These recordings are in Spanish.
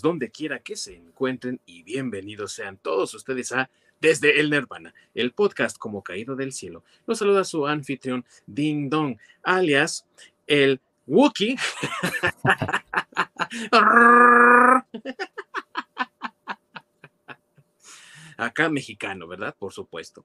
donde quiera que se encuentren y bienvenidos sean todos ustedes a Desde el Nirvana, el podcast como caído del cielo. Los saluda su anfitrión Ding Dong, alias el Wookie. Acá mexicano, ¿verdad? Por supuesto.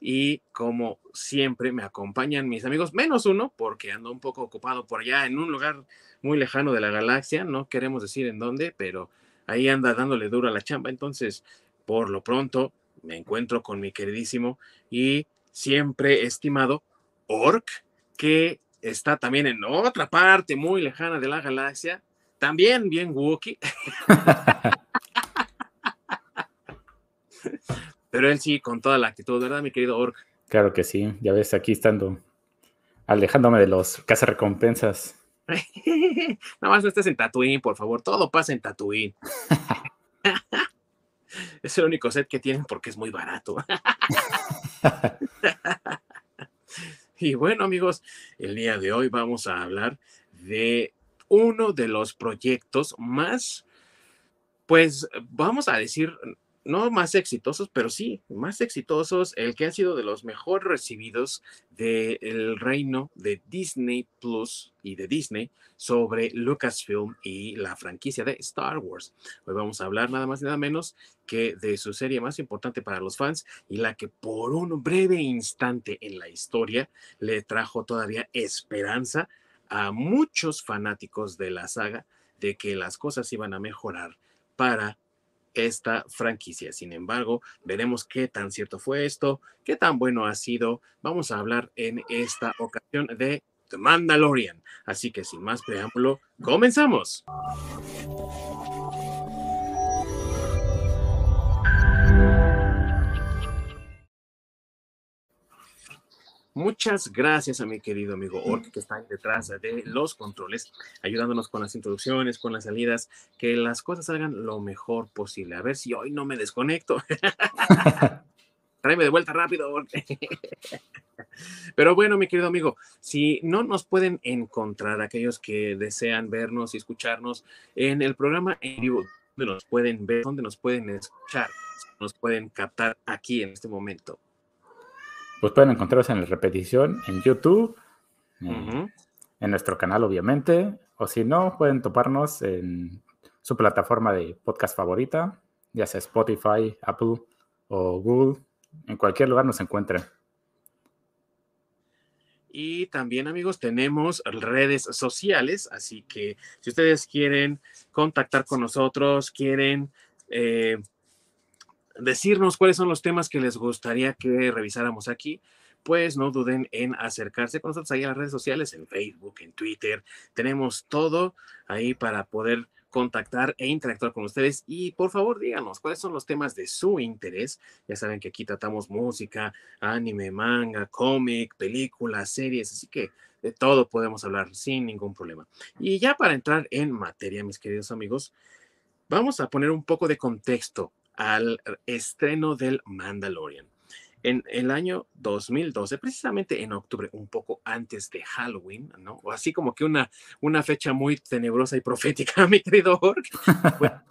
Y como siempre me acompañan mis amigos, menos uno, porque ando un poco ocupado por allá en un lugar muy lejano de la galaxia, no queremos decir en dónde, pero ahí anda dándole duro a la chamba. Entonces, por lo pronto, me encuentro con mi queridísimo y siempre estimado Orc, que está también en otra parte muy lejana de la galaxia, también bien Wookiee. Pero él sí, con toda la actitud, ¿verdad, mi querido Orc? Claro que sí, ya ves, aquí estando, alejándome de los recompensas. Nada más no estés en Tatooine, por favor, todo pasa en Tatooine. es el único set que tienen porque es muy barato. y bueno, amigos, el día de hoy vamos a hablar de uno de los proyectos más, pues vamos a decir, no más exitosos, pero sí más exitosos, el que ha sido de los mejor recibidos del reino de Disney Plus y de Disney sobre Lucasfilm y la franquicia de Star Wars. Hoy vamos a hablar nada más y nada menos que de su serie más importante para los fans y la que por un breve instante en la historia le trajo todavía esperanza a muchos fanáticos de la saga de que las cosas iban a mejorar para esta franquicia. Sin embargo, veremos qué tan cierto fue esto, qué tan bueno ha sido. Vamos a hablar en esta ocasión de The Mandalorian. Así que sin más preámbulo, comenzamos. Muchas gracias a mi querido amigo Ork, que está detrás de los controles, ayudándonos con las introducciones, con las salidas, que las cosas salgan lo mejor posible. A ver si hoy no me desconecto. Tráeme de vuelta rápido. Pero bueno, mi querido amigo, si no nos pueden encontrar aquellos que desean vernos y escucharnos en el programa en vivo, donde nos pueden ver, donde nos pueden escuchar, nos pueden captar aquí en este momento pues pueden encontrarlos en la repetición en YouTube, en, nuestro canal obviamente, o si no, pueden toparnos en su plataforma de podcast favorita, ya sea Spotify, Apple o Google, en cualquier lugar nos encuentren. Y también, amigos, tenemos redes sociales, así que si ustedes quieren contactar con nosotros, quieren eh, decirnos cuáles son los temas que les gustaría que revisáramos aquí, pues no duden en acercarse con nosotros ahí a las redes sociales, en Facebook, en Twitter. Tenemos todo ahí para poder contactar e interactuar con ustedes y por favor díganos cuáles son los temas de su interés. Ya saben que aquí tratamos música, anime, manga, cómic, películas, series, así que de todo podemos hablar sin ningún problema. Y ya para entrar en materia, mis queridos amigos, vamos a poner un poco de contexto al estreno del Mandalorian. En el año 2012, precisamente en octubre, un poco antes de Halloween, ¿no? O así como que una, una fecha muy tenebrosa y profética, mi querido Ork.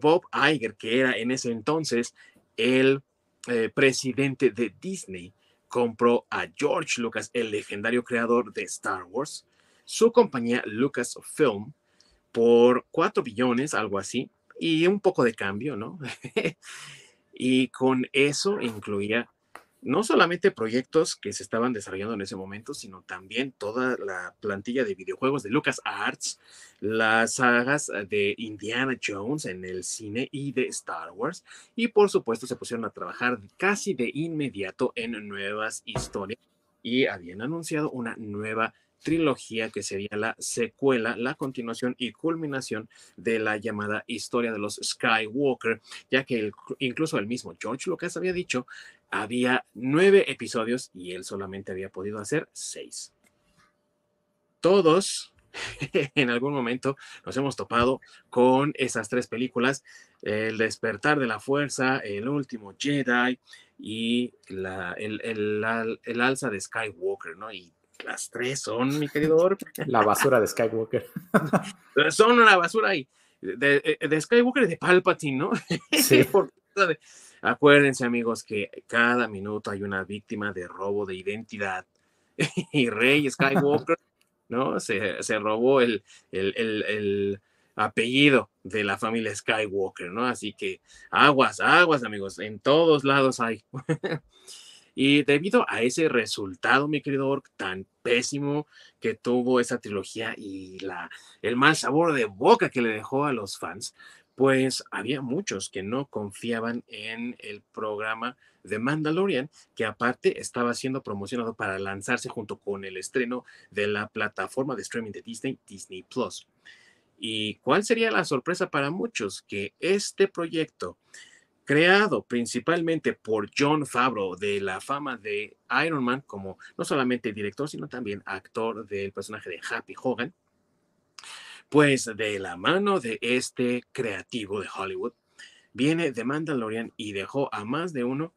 Bob Iger, que era en ese entonces el eh, presidente de Disney, compró a George Lucas, el legendario creador de Star Wars, su compañía Lucasfilm, por 4 billones, algo así, y un poco de cambio, ¿no? y con eso incluía no solamente proyectos que se estaban desarrollando en ese momento, sino también toda la plantilla de videojuegos de Lucas Arts, las sagas de Indiana Jones en el cine y de Star Wars, y por supuesto se pusieron a trabajar casi de inmediato en nuevas historias y habían anunciado una nueva trilogía que sería la secuela, la continuación y culminación de la llamada historia de los Skywalker, ya que incluso el mismo George Lucas había dicho, había nueve episodios y él solamente había podido hacer seis. Todos en algún momento nos hemos topado con esas tres películas, El despertar de la fuerza, El último Jedi y la, el, el, alza de Skywalker, ¿no? Las tres son, mi querido La basura de Skywalker. son una basura y de, de Skywalker y de Palpatine, ¿no? Sí. Acuérdense, amigos, que cada minuto hay una víctima de robo de identidad. y Rey Skywalker, ¿no? Se, se robó el, el, el, apellido de la familia Skywalker, ¿no? Así que aguas, aguas, amigos, en todos lados hay. Y debido a ese resultado, mi querido Orc, tan pésimo que tuvo esa trilogía y la, el mal sabor de boca que le dejó a los fans, pues había muchos que no confiaban en el programa de Mandalorian, que aparte estaba siendo promocionado para lanzarse junto con el estreno de la plataforma de streaming de Disney, Disney Plus. ¿Y cuál sería la sorpresa para muchos? Que este proyecto, creado principalmente por John Favreau, de la fama de Iron Man, como no solamente director, sino también actor del personaje de Happy Hogan, pues de la mano de este creativo de Hollywood, viene de Mandalorian y dejó a más de uno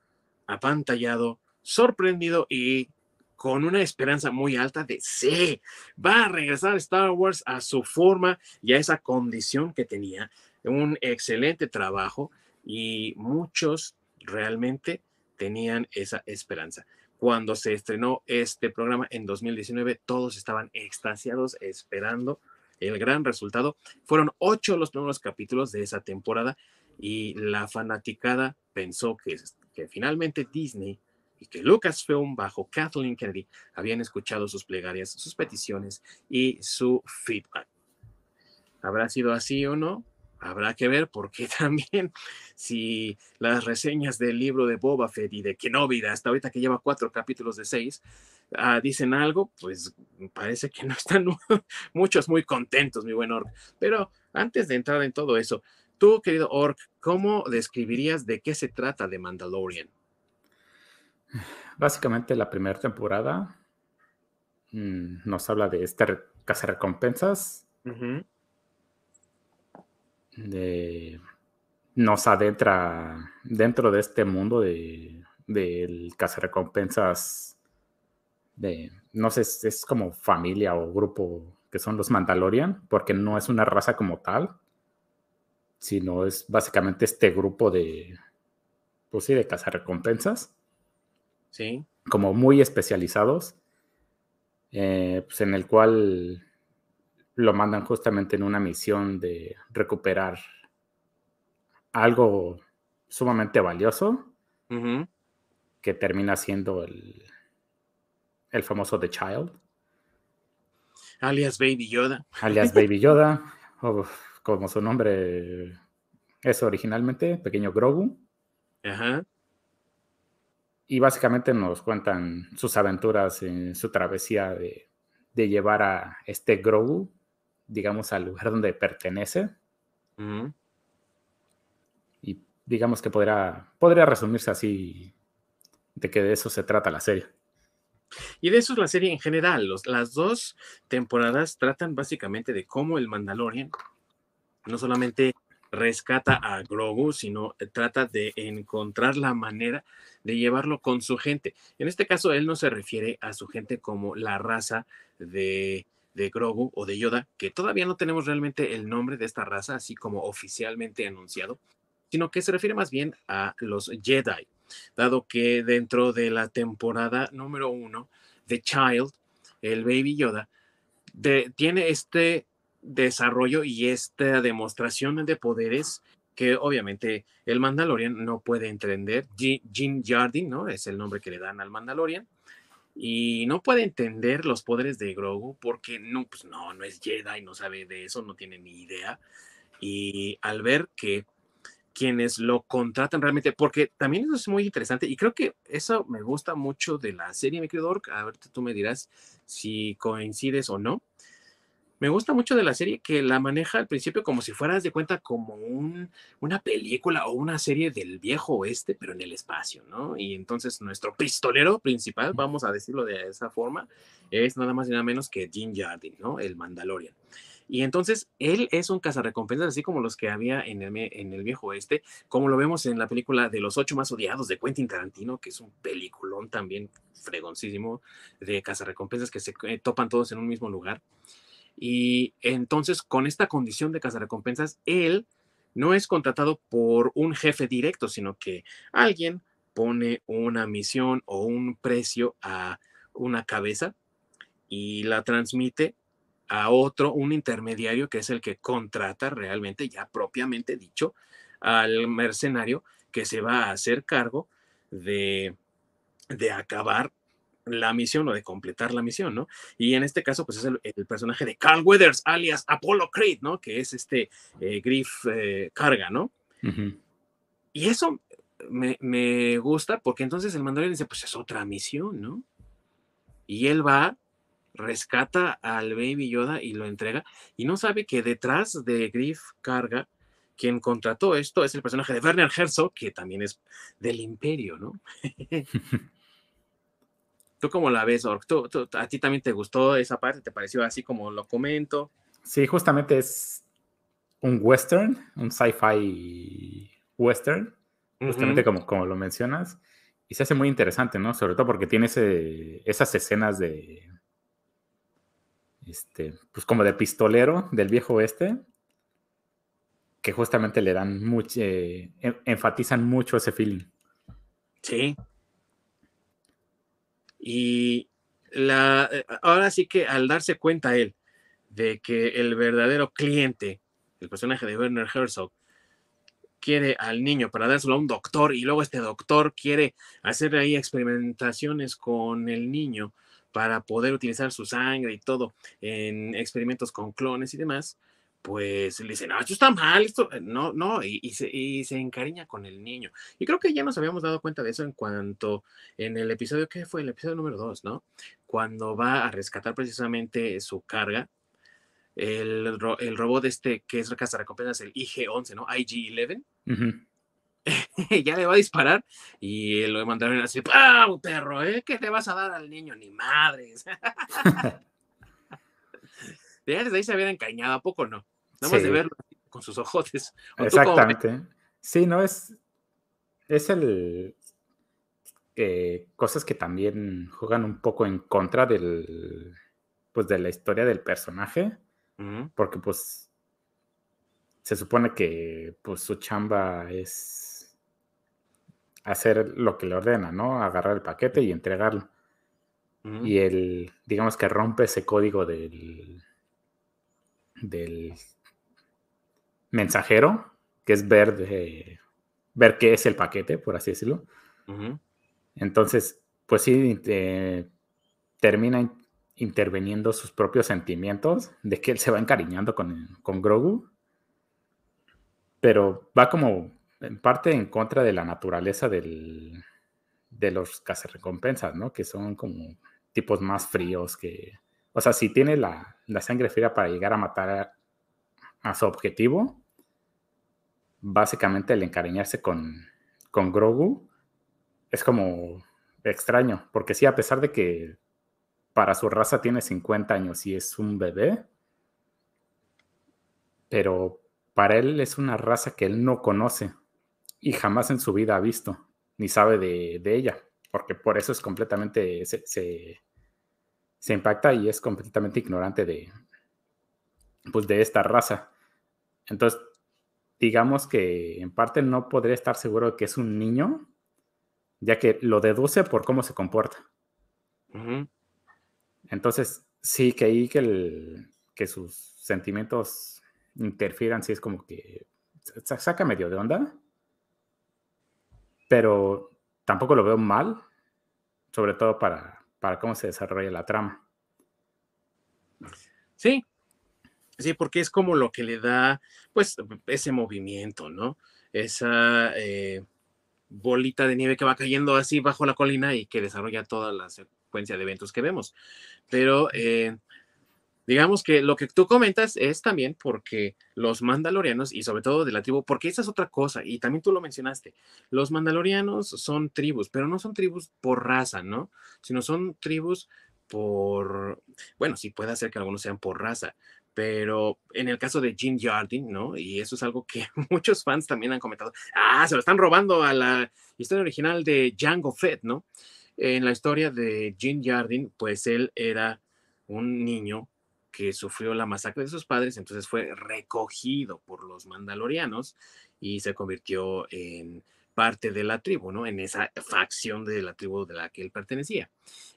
apantallado, sorprendido y con una esperanza muy alta de sí, va a regresar Star Wars a su forma y a esa condición que tenía. Un excelente trabajo y muchos realmente tenían esa esperanza. Cuando se estrenó este programa en 2019, todos estaban extasiados esperando el gran resultado. Fueron ocho los primeros capítulos de esa temporada y la fanaticada pensó que, que finalmente Disney y que Lucasfilm bajo Kathleen Kennedy habían escuchado sus plegarias, sus peticiones y su feedback. ¿Habrá sido así o no? Habrá que ver porque también si las reseñas del libro de Boba Fett y de Kenobi, hasta ahorita que lleva cuatro capítulos de seis, ah, dicen algo, pues parece que no están muchos muy contentos, mi buen Orc. Pero antes de entrar en todo eso, tú, querido Orc, ¿cómo describirías de qué se trata de Mandalorian? Básicamente la primera temporada mm, nos habla de este cazarrecompensas. De, nos adentra dentro de este mundo de, del cazarrecompensas de, no sé, es como familia o grupo que son los Mandalorian, porque no es una raza como tal, sino es básicamente este grupo de, pues sí, de cazarrecompensas Sí. Como muy especializados, eh, pues en el cual lo mandan justamente en una misión de recuperar algo sumamente valioso que termina siendo el, el famoso The Child. Alias Baby Yoda. Alias Baby Yoda, o como su nombre es originalmente, Pequeño Grogu. Ajá y básicamente nos cuentan sus aventuras en su travesía de, llevar a este Grogu, digamos, al lugar donde pertenece. Y digamos que podría, podría resumirse así, de que de eso se trata la serie. Y de eso es la serie en general. las dos temporadas tratan básicamente de cómo el Mandalorian no solamente rescata a Grogu, sino trata de encontrar la manera de llevarlo con su gente. En este caso, él no se refiere a su gente como la raza de, de Grogu o de Yoda, que todavía no tenemos realmente el nombre de esta raza, así como oficialmente anunciado, sino que se refiere más bien a los Jedi, dado que dentro de la temporada número uno, The Child, el Baby Yoda, tiene este desarrollo y esta demostración de poderes que obviamente el Mandalorian no puede entender. Jim Jardin, ¿no? Es el nombre que le dan al Mandalorian. Y no puede entender los poderes de Grogu porque no, pues no, no es Jedi, no sabe de eso, no tiene ni idea. Y al ver que quienes lo contratan realmente, porque también eso es muy interesante y creo que eso me gusta mucho de la serie, mi A ver, tú me dirás si coincides o no me gusta mucho de la serie que la maneja al principio como si fueras de cuenta como un, una película o una serie del viejo oeste, pero en el espacio, ¿no? Y entonces nuestro pistolero principal, vamos a decirlo de esa forma, es nada más y nada menos que Jim Jardin, ¿no? El Mandalorian. Y entonces él es un cazarrecompensas, así como los que había en el, en el viejo oeste, como lo vemos en la película de los ocho más odiados de Quentin Tarantino, que es un peliculón también fregoncísimo de cazarrecompensas que se eh, topan todos en un mismo lugar. Y entonces, con esta condición de cazarrecompensas, él no es contratado por un jefe directo, sino que alguien pone una misión o un precio a una cabeza y la transmite a otro, un intermediario que es el que contrata realmente, ya propiamente dicho, al mercenario que se va a hacer cargo de, de acabar la misión o de completar la misión, ¿no? Y en este caso, pues es el, personaje de Carl Weathers, alias Apollo Creed, ¿no? Que es este eh, Griff eh, Carga, ¿no? Y eso me, me, gusta porque entonces el mandaloriano dice, pues es otra misión, ¿no? Y él va, rescata al Baby Yoda y lo entrega y no sabe que detrás de Griff Carga, quien contrató esto es el personaje de Werner Herzog, que también es del imperio, ¿no? ¿Tú cómo la ves, Ork? a ti también te gustó esa parte? ¿Te pareció así como lo comento? Sí, justamente es un western, un sci-fi western, justamente como, como lo mencionas. Y se hace muy interesante, ¿no? Sobre todo porque tiene esas escenas de. Este, pues como de pistolero del viejo oeste, que justamente le dan mucho, eh, enfatizan mucho ese feeling. Sí, y la, eh, ahora sí que al darse cuenta él de que el verdadero cliente, el personaje de Werner Herzog, quiere al niño para dárselo a un doctor y luego este doctor quiere hacer ahí experimentaciones con el niño para poder utilizar su sangre y todo en experimentos con clones y demás, pues le dice, no, esto está mal, esto, eh, no, no, y, se, encariña con el niño. Y creo que ya nos habíamos dado cuenta de eso en cuanto, en el episodio, ¿qué fue? El episodio número dos, ¿no? Cuando va a rescatar precisamente su carga, el, el robot este que es casa recompensas, el IG-11, ¿no? IG-11. ya le va a disparar y lo mandaron así, ¡pau, perro! ¿eh? ¿Qué te vas a dar al niño? Ni madres. ya desde ahí se había encañado, ¿a poco no? Nada más de verlo con sus ojotes. Exactamente. Sí, no es. Es el. Eh, cosas que también juegan un poco en contra del. Pues de la historia del personaje. Porque, pues. Se supone que pues su chamba es hacer lo que le ordena, ¿no? Agarrar el paquete y entregarlo. Y él, digamos que rompe ese código del, del mensajero, que es ver, ver qué es el paquete, por así decirlo. Entonces, pues sí, eh, termina interviniendo sus propios sentimientos de que él se va encariñando con, con Grogu, pero va como en parte en contra de la naturaleza del, de los cazarrecompensas, ¿no? Que son como tipos más fríos que... O sea, si tiene la, sangre fría para llegar a matar a, su objetivo, básicamente el encariñarse con, con Grogu es como extraño, porque sí, a pesar de que para su raza tiene 50 años y es un bebé, pero para él es una raza que él no conoce y jamás en su vida ha visto, ni sabe de, ella, porque por eso es completamente, se impacta y es completamente ignorante de, pues, de esta raza. Entonces, digamos que en parte no podría estar seguro de que es un niño, ya que lo deduce por cómo se comporta. Entonces, sí que ahí que, que sus sentimientos interfieran, sí es como que saca medio de onda, pero tampoco lo veo mal, sobre todo para para cómo se desarrolla la trama. Sí, sí, porque es como lo que le da, pues, ese movimiento, ¿no? Esa eh, bolita de nieve que va cayendo así bajo la colina y que desarrolla toda la secuencia de eventos que vemos. Pero eh, digamos que lo que tú comentas es también porque los mandalorianos y sobre todo de la tribu, porque esa es otra cosa y también tú lo mencionaste, los mandalorianos son tribus, pero no son tribus por raza, ¿no? Sino son tribus por, bueno, sí puede ser que algunos sean por raza, pero en el caso de Jim Jardin, ¿no? Y eso es algo que muchos fans también han comentado, ah, se lo están robando a la historia original de Django Fett, ¿no? En la historia de Jim Jardin, pues él era un niño que sufrió la masacre de sus padres, entonces fue recogido por los mandalorianos y se convirtió en parte de la tribu, ¿no? En esa facción de la tribu de la que él pertenecía.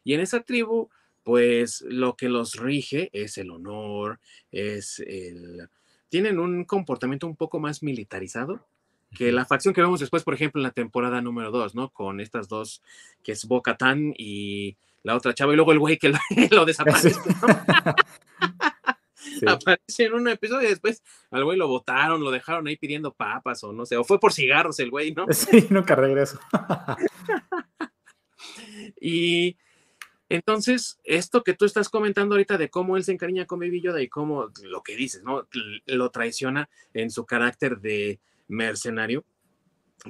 Y en esa tribu, pues lo que los rige es el honor, es el... Tienen un comportamiento un poco más militarizado que la facción que vemos después, por ejemplo, en la temporada número 2, ¿no? Con estas dos, que es Bo-Katan y la otra chava, y luego el güey que lo, desaparece. Aparece en un episodio y después al güey lo votaron, lo dejaron ahí pidiendo papas o no sé, o fue por cigarros el güey, ¿no? Sí, nunca regreso. y entonces, esto que tú estás comentando ahorita de cómo él se encariña con Baby Yoda y cómo lo que dices, ¿no? Lo traiciona en su carácter de mercenario,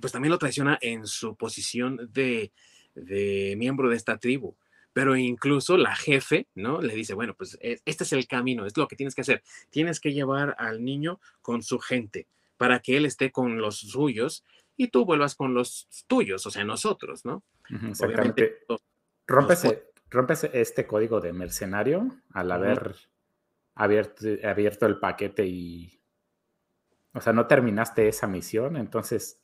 pues también lo traiciona en su posición de, de miembro de esta tribu pero incluso la jefe, ¿no? Le dice, bueno, pues e, este es el camino, es lo que tienes que hacer. Tienes que llevar al niño con su gente para que él esté con los suyos y tú vuelvas con los tuyos, o sea, nosotros, ¿no? Exactamente. rompes, este código de mercenario al haber abierto, abierto, el paquete y, o sea, no terminaste esa misión, entonces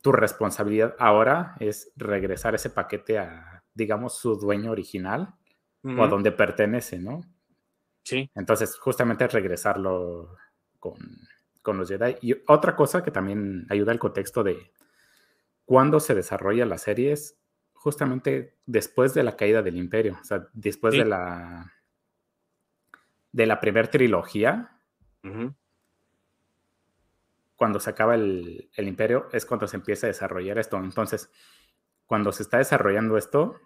tu responsabilidad ahora es regresar ese paquete a digamos, su dueño original o a donde pertenece, ¿no? Sí. Entonces, justamente regresarlo con, con los Jedi. Y otra cosa que también ayuda al contexto de cuándo se desarrolla la serie es justamente después de la caída del imperio, o sea, después de la de la primera trilogía, cuando se acaba el, el, imperio, es cuando se empieza a desarrollar esto. Entonces, cuando se está desarrollando esto,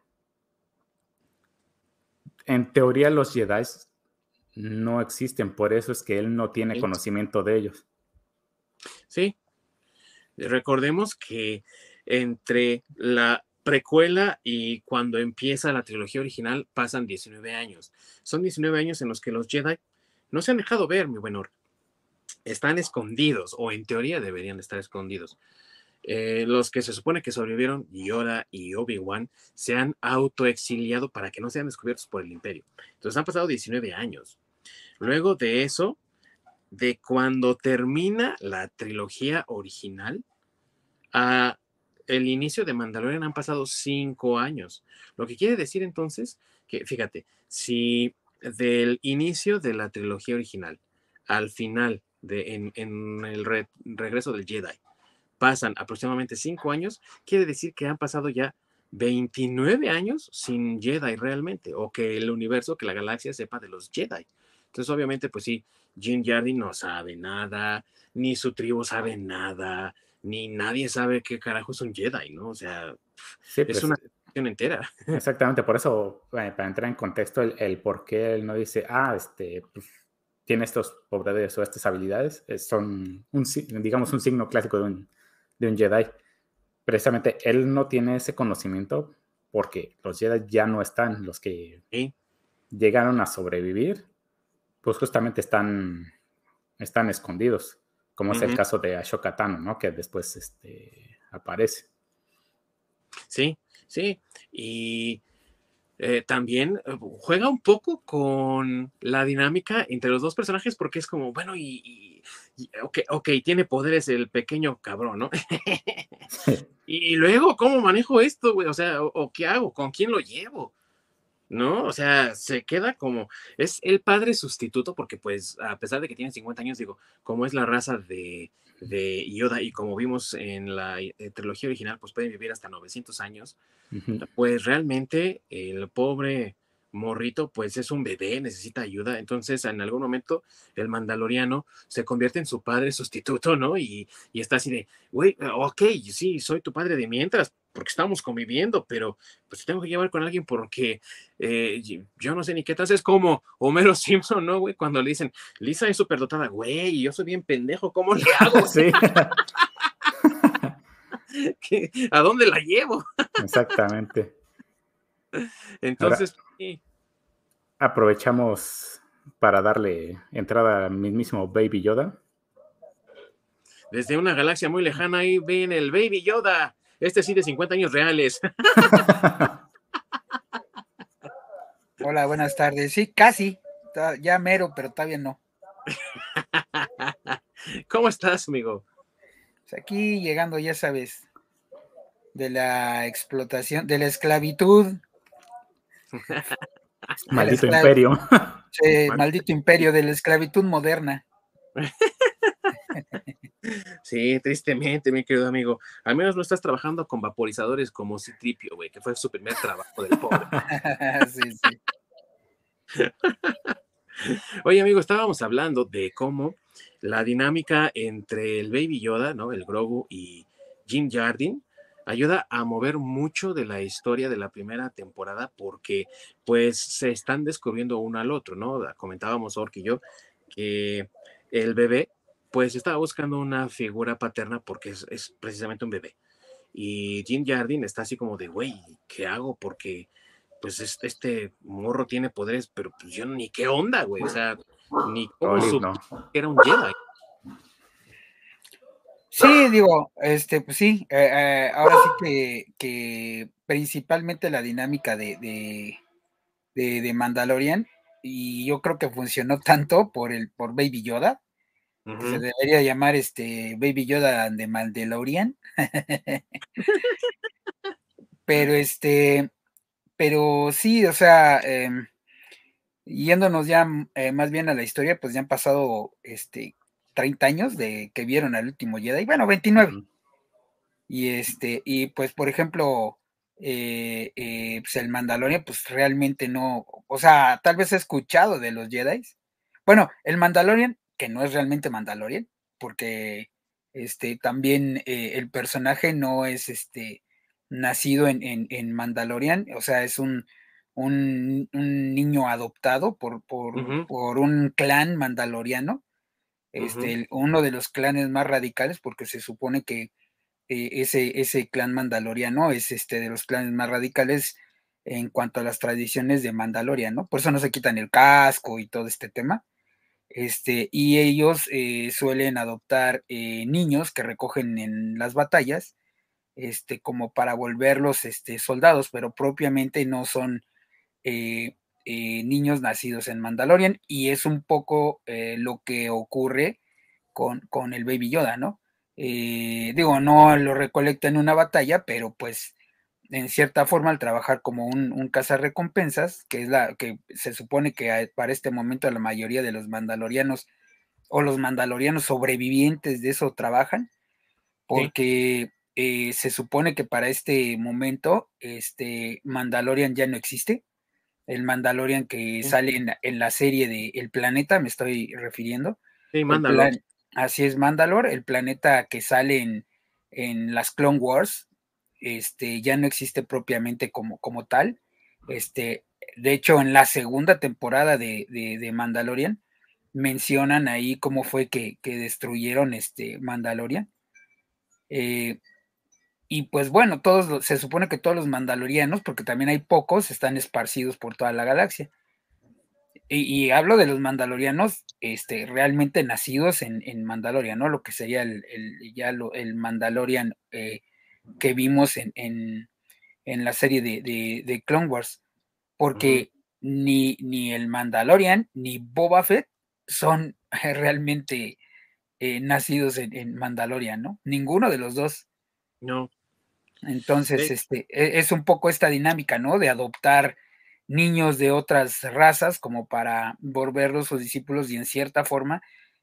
en teoría los Jedi no existen, por eso es que él no tiene conocimiento de ellos. Sí. Recordemos que entre la precuela y cuando empieza la trilogía original pasan 19 años. Son 19 años en los que los Jedi no se han dejado ver, mi buen Están escondidos, o en teoría deberían estar escondidos. Eh, los que se supone que sobrevivieron, Yoda y Obi-Wan, se han autoexiliado para que no sean descubiertos por el imperio. Entonces han pasado 19 años. Luego de eso, de cuando termina la trilogía original, a el inicio de Mandalorian han pasado 5 años. Lo que quiere decir entonces que, fíjate, si del inicio de la trilogía original al final, de, en, el regreso del Jedi, pasan aproximadamente cinco años, quiere decir que han pasado ya 29 años sin Jedi realmente, o que el universo, que la galaxia sepa de los Jedi. Entonces, obviamente, pues sí, Jim Jardy no sabe nada, ni su tribu sabe nada, ni nadie sabe qué carajo es un Jedi, ¿no? O sea, es pues, una cuestión entera. Exactamente, por eso, eh, para entrar en contexto, el, por qué él no dice, ah, este, pues, tiene estos poderes o estas habilidades, eh, son, un, digamos, un signo clásico de un de un Jedi. Precisamente él no tiene ese conocimiento porque los Jedi ya no están, los que llegaron a sobrevivir, pues justamente están, están escondidos, como es el caso de Ashoka Tano, ¿no? Que después este, aparece. Sí, sí, y eh, también eh, juega un poco con la dinámica entre los dos personajes porque es como, bueno, y, ok, ok, tiene poderes el pequeño cabrón, ¿no? y, luego, ¿cómo manejo esto, güey? O sea, o, qué hago? ¿Con quién lo llevo? ¿no? O sea, se queda como, es el padre sustituto, porque pues a pesar de que tiene 50 años, digo, como es la raza de, de Yoda y como vimos en la eh, trilogía original, pues pueden vivir hasta 900 años, pues realmente el pobre morrito, pues es un bebé, necesita ayuda. Entonces, en algún momento, el mandaloriano se convierte en su padre sustituto, ¿no? Y, y está así de, güey, ok, sí, soy tu padre de mientras, porque estamos conviviendo, pero pues tengo que llevar con alguien porque eh, yo no sé ni qué tal. Es como Homero Simpson, ¿no, güey? Cuando le dicen, Lisa es súper dotada, güey, yo soy bien pendejo, ¿cómo le hago? Sí. ¿A dónde la llevo? Exactamente. Entonces, aprovechamos para darle entrada al mismísimo Baby Yoda. Desde una galaxia muy lejana ahí ven el Baby Yoda. Este sí de 50 años reales. Hola, buenas tardes. Sí, casi, ya mero, pero todavía no. ¿Cómo estás, amigo? Pues aquí llegando, ya sabes, de la explotación, de la esclavitud. maldito imperio. Sí, maldito imperio de la esclavitud moderna. Sí, tristemente, mi querido amigo. Al menos no estás trabajando con vaporizadores como Citripio, güey, que fue su primer trabajo del pobre. sí, sí. Oye, amigo, estábamos hablando de cómo la dinámica entre el Baby Yoda, ¿no? El Grogu y Jim Jardin ayuda a mover mucho de la historia de la primera temporada porque pues se están descubriendo uno al otro, ¿no? Comentábamos Ork y yo que el bebé pues estaba buscando una figura paterna porque es, precisamente un bebé. Y Jim Jardin está así como de, güey, ¿qué hago? Porque pues este, morro tiene poderes, pero pues yo ni qué onda, güey. O sea, ni cómo era un Jedi. Sí, digo, este, pues sí, eh, eh, ahora sí que, que, principalmente la dinámica de, de, de, Mandalorian, y yo creo que funcionó tanto por el, por Baby Yoda, se debería llamar este Baby Yoda de Mandalorian. pero este, pero sí, o sea, em, yéndonos ya eh, más bien a la historia, pues ya han pasado este 30 años de que vieron al último Jedi, bueno, 29. Y este, y pues por ejemplo, eh, eh, pues el Mandalorian, pues realmente no, o sea, tal vez he escuchado de los Jedi. Bueno, el Mandalorian, que no es realmente Mandalorian, porque este también el personaje no es este nacido en, en Mandalorian, o sea, es un, un, niño adoptado por, por, un clan mandaloriano, este, uno de los clanes más radicales, porque se supone que eh, ese, ese clan mandaloriano es este de los clanes más radicales en cuanto a las tradiciones de Mandalorian, ¿no? Por eso no se quitan el casco y todo este tema. Este, y ellos eh, suelen adoptar eh, niños que recogen en las batallas, este, como para volverlos este, soldados, pero propiamente no son eh, niños nacidos en Mandalorian y es un poco eh, lo que ocurre con, con, el Baby Yoda, ¿no? digo, no lo recolecta en una batalla, pero pues en cierta forma al trabajar como un, un cazarrecompensas, que es la que se supone que para este momento la mayoría de los mandalorianos o los mandalorianos sobrevivientes de eso trabajan, porque se supone que para este momento este Mandalorian ya no existe, el Mandalorian que sale en, la serie de El Planeta, me estoy refiriendo. Sí, Mandalor. Así es, Mandalor, el planeta que sale en, en, las Clone Wars, este, ya no existe propiamente como, como tal. Este, de hecho, en la segunda temporada de, de, Mandalorian, mencionan ahí cómo fue que, que destruyeron este Mandalorian. Eh, y pues bueno, todos se supone que todos los mandalorianos, porque también hay pocos, están esparcidos por toda la galaxia. Y, hablo de los mandalorianos este, realmente nacidos en, en Mandalorian, ¿no? Lo que sería el, ya el Mandalorian eh, que vimos en, en, la serie de, de, Clone Wars. Porque ni, ni el Mandalorian ni Boba Fett son realmente eh, nacidos en, en Mandalorian, ¿no? Ninguno de los dos. No. Entonces, este, e, es un poco esta dinámica, ¿no? De adoptar niños de otras razas como para volverlos sus discípulos y en cierta forma,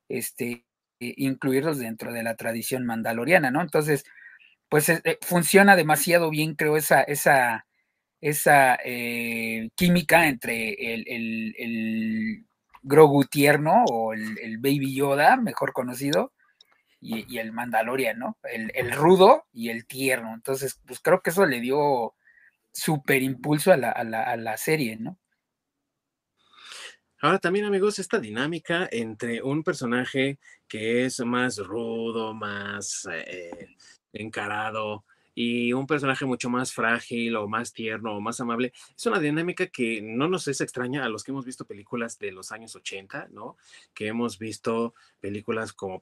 este, e, incluirlos dentro de la tradición mandaloriana, ¿no? Entonces, pues e, funciona demasiado bien, creo, esa, esa, esa eh, química entre el, el, el, Grogu tierno o el, el Baby Yoda, mejor conocido, y, el Mandalorian, ¿no? El, rudo y el tierno. Entonces, pues creo que eso le dio súper impulso a la, serie, ¿no? Ahora también, amigos, esta dinámica entre un personaje que es más rudo, más eh, encarado, y un personaje mucho más frágil o más tierno o más amable. Es una dinámica que no nos es extraña a los que hemos visto películas de los años 80, ¿no? Que hemos visto películas como,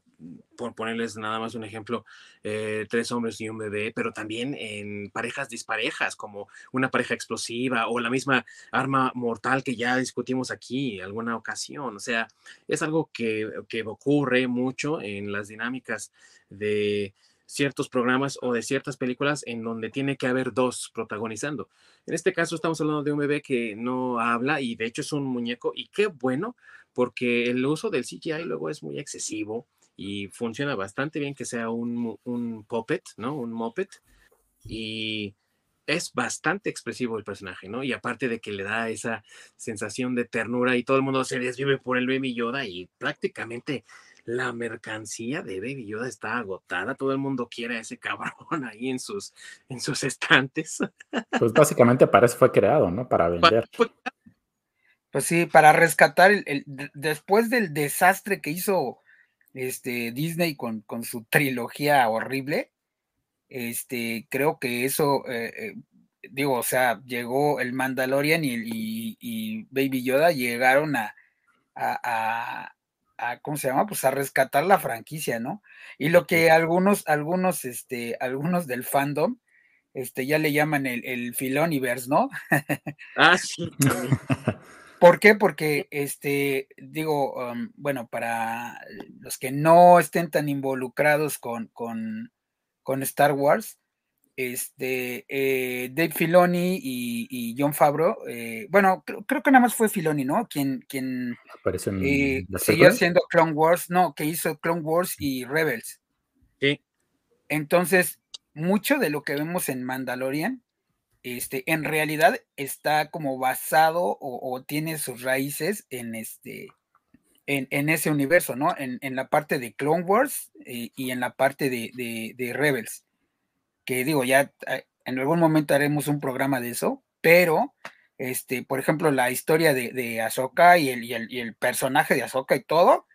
por ponerles nada más un ejemplo, eh, Tres hombres y un bebé, pero también en parejas disparejas, como una pareja explosiva o la misma arma mortal que ya discutimos aquí en alguna ocasión. O sea, es algo que, que ocurre mucho en las dinámicas de ciertos programas o de ciertas películas en donde tiene que haber dos protagonizando. En este caso estamos hablando de un bebé que no habla y de hecho es un muñeco y qué bueno porque el uso del CGI luego es muy excesivo y funciona bastante bien que sea un, un puppet, ¿no? Un moped y es bastante expresivo el personaje, ¿no? Y aparte de que le da esa sensación de ternura y todo el mundo se desvive por el Baby Yoda y prácticamente la mercancía de Baby Yoda está agotada, todo el mundo quiere a ese cabrón ahí en sus, en sus estantes. Pues básicamente para eso fue creado, ¿no? Para vender. Pues sí, para rescatar el, después del desastre que hizo este Disney con, con su trilogía horrible, este, creo que eso, eh, eh, digo, o sea, llegó el Mandalorian y, Baby Yoda llegaron a, ¿cómo se llama? Pues a rescatar la franquicia, ¿no? Y lo que algunos, algunos, este, algunos del fandom, este, ya le llaman el, el Filoniverse, ¿no? ah, sí. ¿Por qué? Porque, este, digo, um, bueno, para los que no estén tan involucrados con, con, con Star Wars, este, eh, Dave Filoni y, John Favreau, eh, bueno, creo, que nada más fue Filoni, ¿no? Quien, quien eh, siguió haciendo Clone Wars, no, que hizo Clone Wars y Rebels. Sí. Entonces, mucho de lo que vemos en Mandalorian, este, en realidad está como basado o, tiene sus raíces en este, en, ese universo, ¿no? En, la parte de Clone Wars y en la parte de Rebels que digo, ya eh, en algún momento haremos un programa de eso, pero, este, por ejemplo, la historia de, de Ahsoka y el, y, el, personaje de Ahsoka y todo,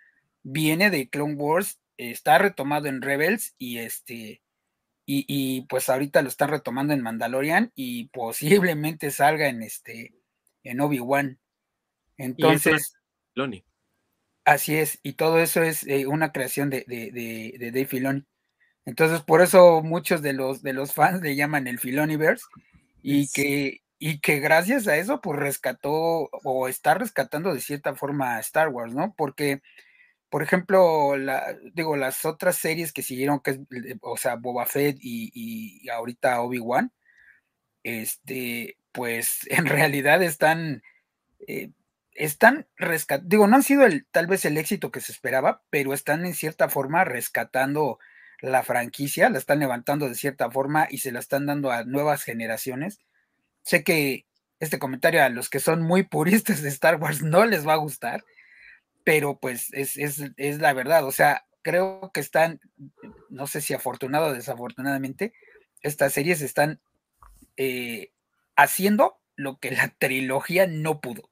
viene de Clone Wars, está retomado en Rebels y este, y, pues ahorita lo están retomando en Mandalorian y posiblemente salga en este, en Obi-Wan. Entonces... Así es, y todo eso es eh, una creación de, de, de, de Dave Filoni. Entonces, por eso muchos de los, de los fans le llaman el Filoniverse y que, y que gracias a eso, pues rescató o está rescatando de cierta forma a Star Wars, ¿no? Porque, por ejemplo, la, digo, las otras series que siguieron, que es, o sea, Boba Fett y, ahorita Obi-Wan, este, pues en realidad están, eh, están rescatando, digo, no han sido el, tal vez el éxito que se esperaba, pero están en cierta forma rescatando la franquicia, la están levantando de cierta forma y se la están dando a nuevas generaciones. Sé que este comentario a los que son muy puristas de Star Wars no les va a gustar, pero pues es, la verdad, o sea, creo que están, no sé si afortunado o desafortunadamente, estas series están eh, haciendo lo que la trilogía no pudo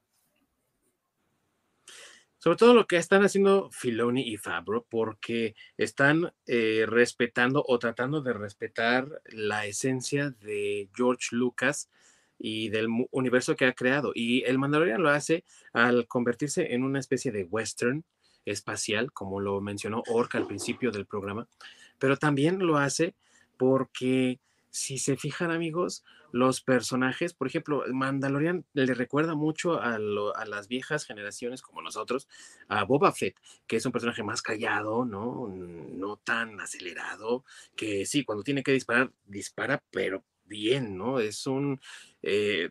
sobre todo lo que están haciendo Filoni y Fabro, porque están eh, respetando o tratando de respetar la esencia de George Lucas y del universo que ha creado. Y el Mandalorian lo hace al convertirse en una especie de western espacial, como lo mencionó Orca al principio del programa, pero también lo hace porque si se fijan amigos, los personajes, por ejemplo, Mandalorian le recuerda mucho a, las viejas generaciones como nosotros, a Boba Fett, que es un personaje más callado, ¿no? No tan acelerado, que sí, cuando tiene que disparar, dispara, pero bien, ¿no? Es un... Eh,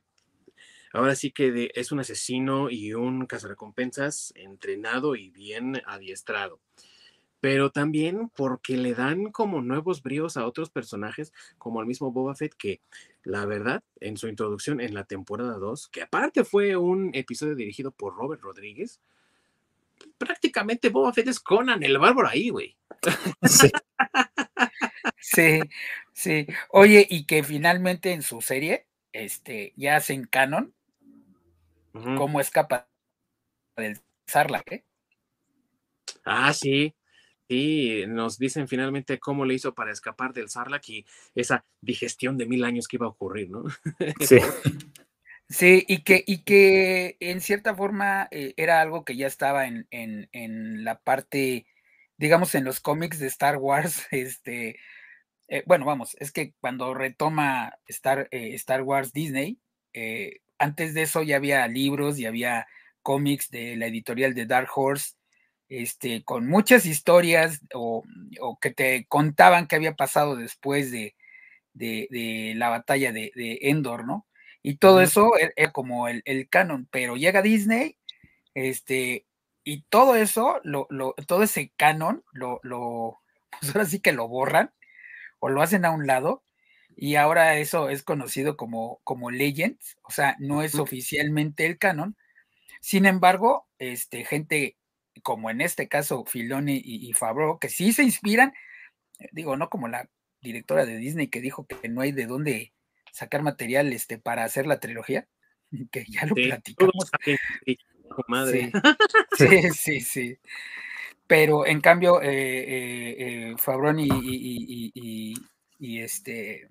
ahora sí que es un asesino y un cazarrecompensas entrenado y bien adiestrado pero también porque le dan como nuevos bríos a otros personajes, como al mismo Boba Fett, que la verdad, en su introducción en la temporada 2, que aparte fue un episodio dirigido por Robert Rodríguez, prácticamente Boba Fett es Conan el bárbaro ahí, güey. Sí. sí, sí. Oye, y que finalmente en su serie, este, ya hacen canon, cómo escapa del Sarlacc, ¿eh? Ah, sí, Sí, nos dicen finalmente cómo le hizo para escapar del Sarlacc y esa digestión de mil años que iba a ocurrir, ¿no? Sí. Sí, y que, y que en cierta forma eh, era algo que ya estaba en, en, en, la parte, digamos, en los cómics de Star Wars. Este, eh, bueno, vamos, es que cuando retoma Star, eh, Star Wars Disney, antes de eso ya había libros y había cómics de la editorial de Dark Horse, este, con muchas historias o, o que te contaban qué había pasado después de, de, de la batalla de, de Endor, ¿no? Y todo eso es, como el, canon, pero llega Disney, este, y todo eso, lo, lo, todo ese canon, lo, lo, pues ahora sí que lo borran o lo hacen a un lado, y ahora eso es conocido como, como Legends, o sea, no es oficialmente el canon. Sin embargo, este, gente como en este caso Filoni y, y Favreau, que sí se inspiran, digo, no como la directora de Disney que dijo que no hay de dónde sacar material este, para hacer la trilogía, que ya lo platicamos. Madre. Sí, sí, sí, Pero en cambio, eh, eh, eh Fabroni y, y, este.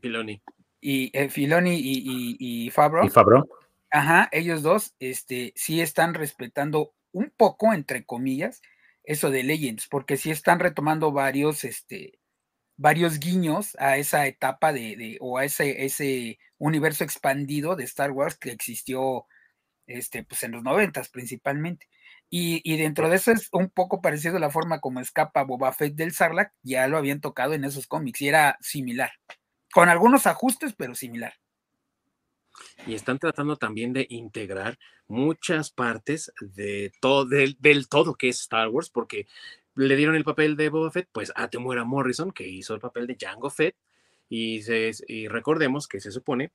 Filoni. Y eh, Filoni y, y, Fabro. Y Fabro. Ajá, ellos dos este, sí están respetando un poco, entre comillas, eso de Legends, porque sí están retomando varios, este, varios guiños a esa etapa de, o a ese, ese universo expandido de Star Wars que existió este, pues en los noventas principalmente. Y, dentro de eso es un poco parecido a la forma como escapa Boba Fett del Sarlacc, ya lo habían tocado en esos cómics y era similar, con algunos ajustes, pero similar. Y están tratando también de integrar muchas partes de todo, del, del todo que es Star Wars, porque le dieron el papel de Boba Fett, pues a Temuera Morrison, que hizo el papel de Jango Fett, y, y recordemos que se supone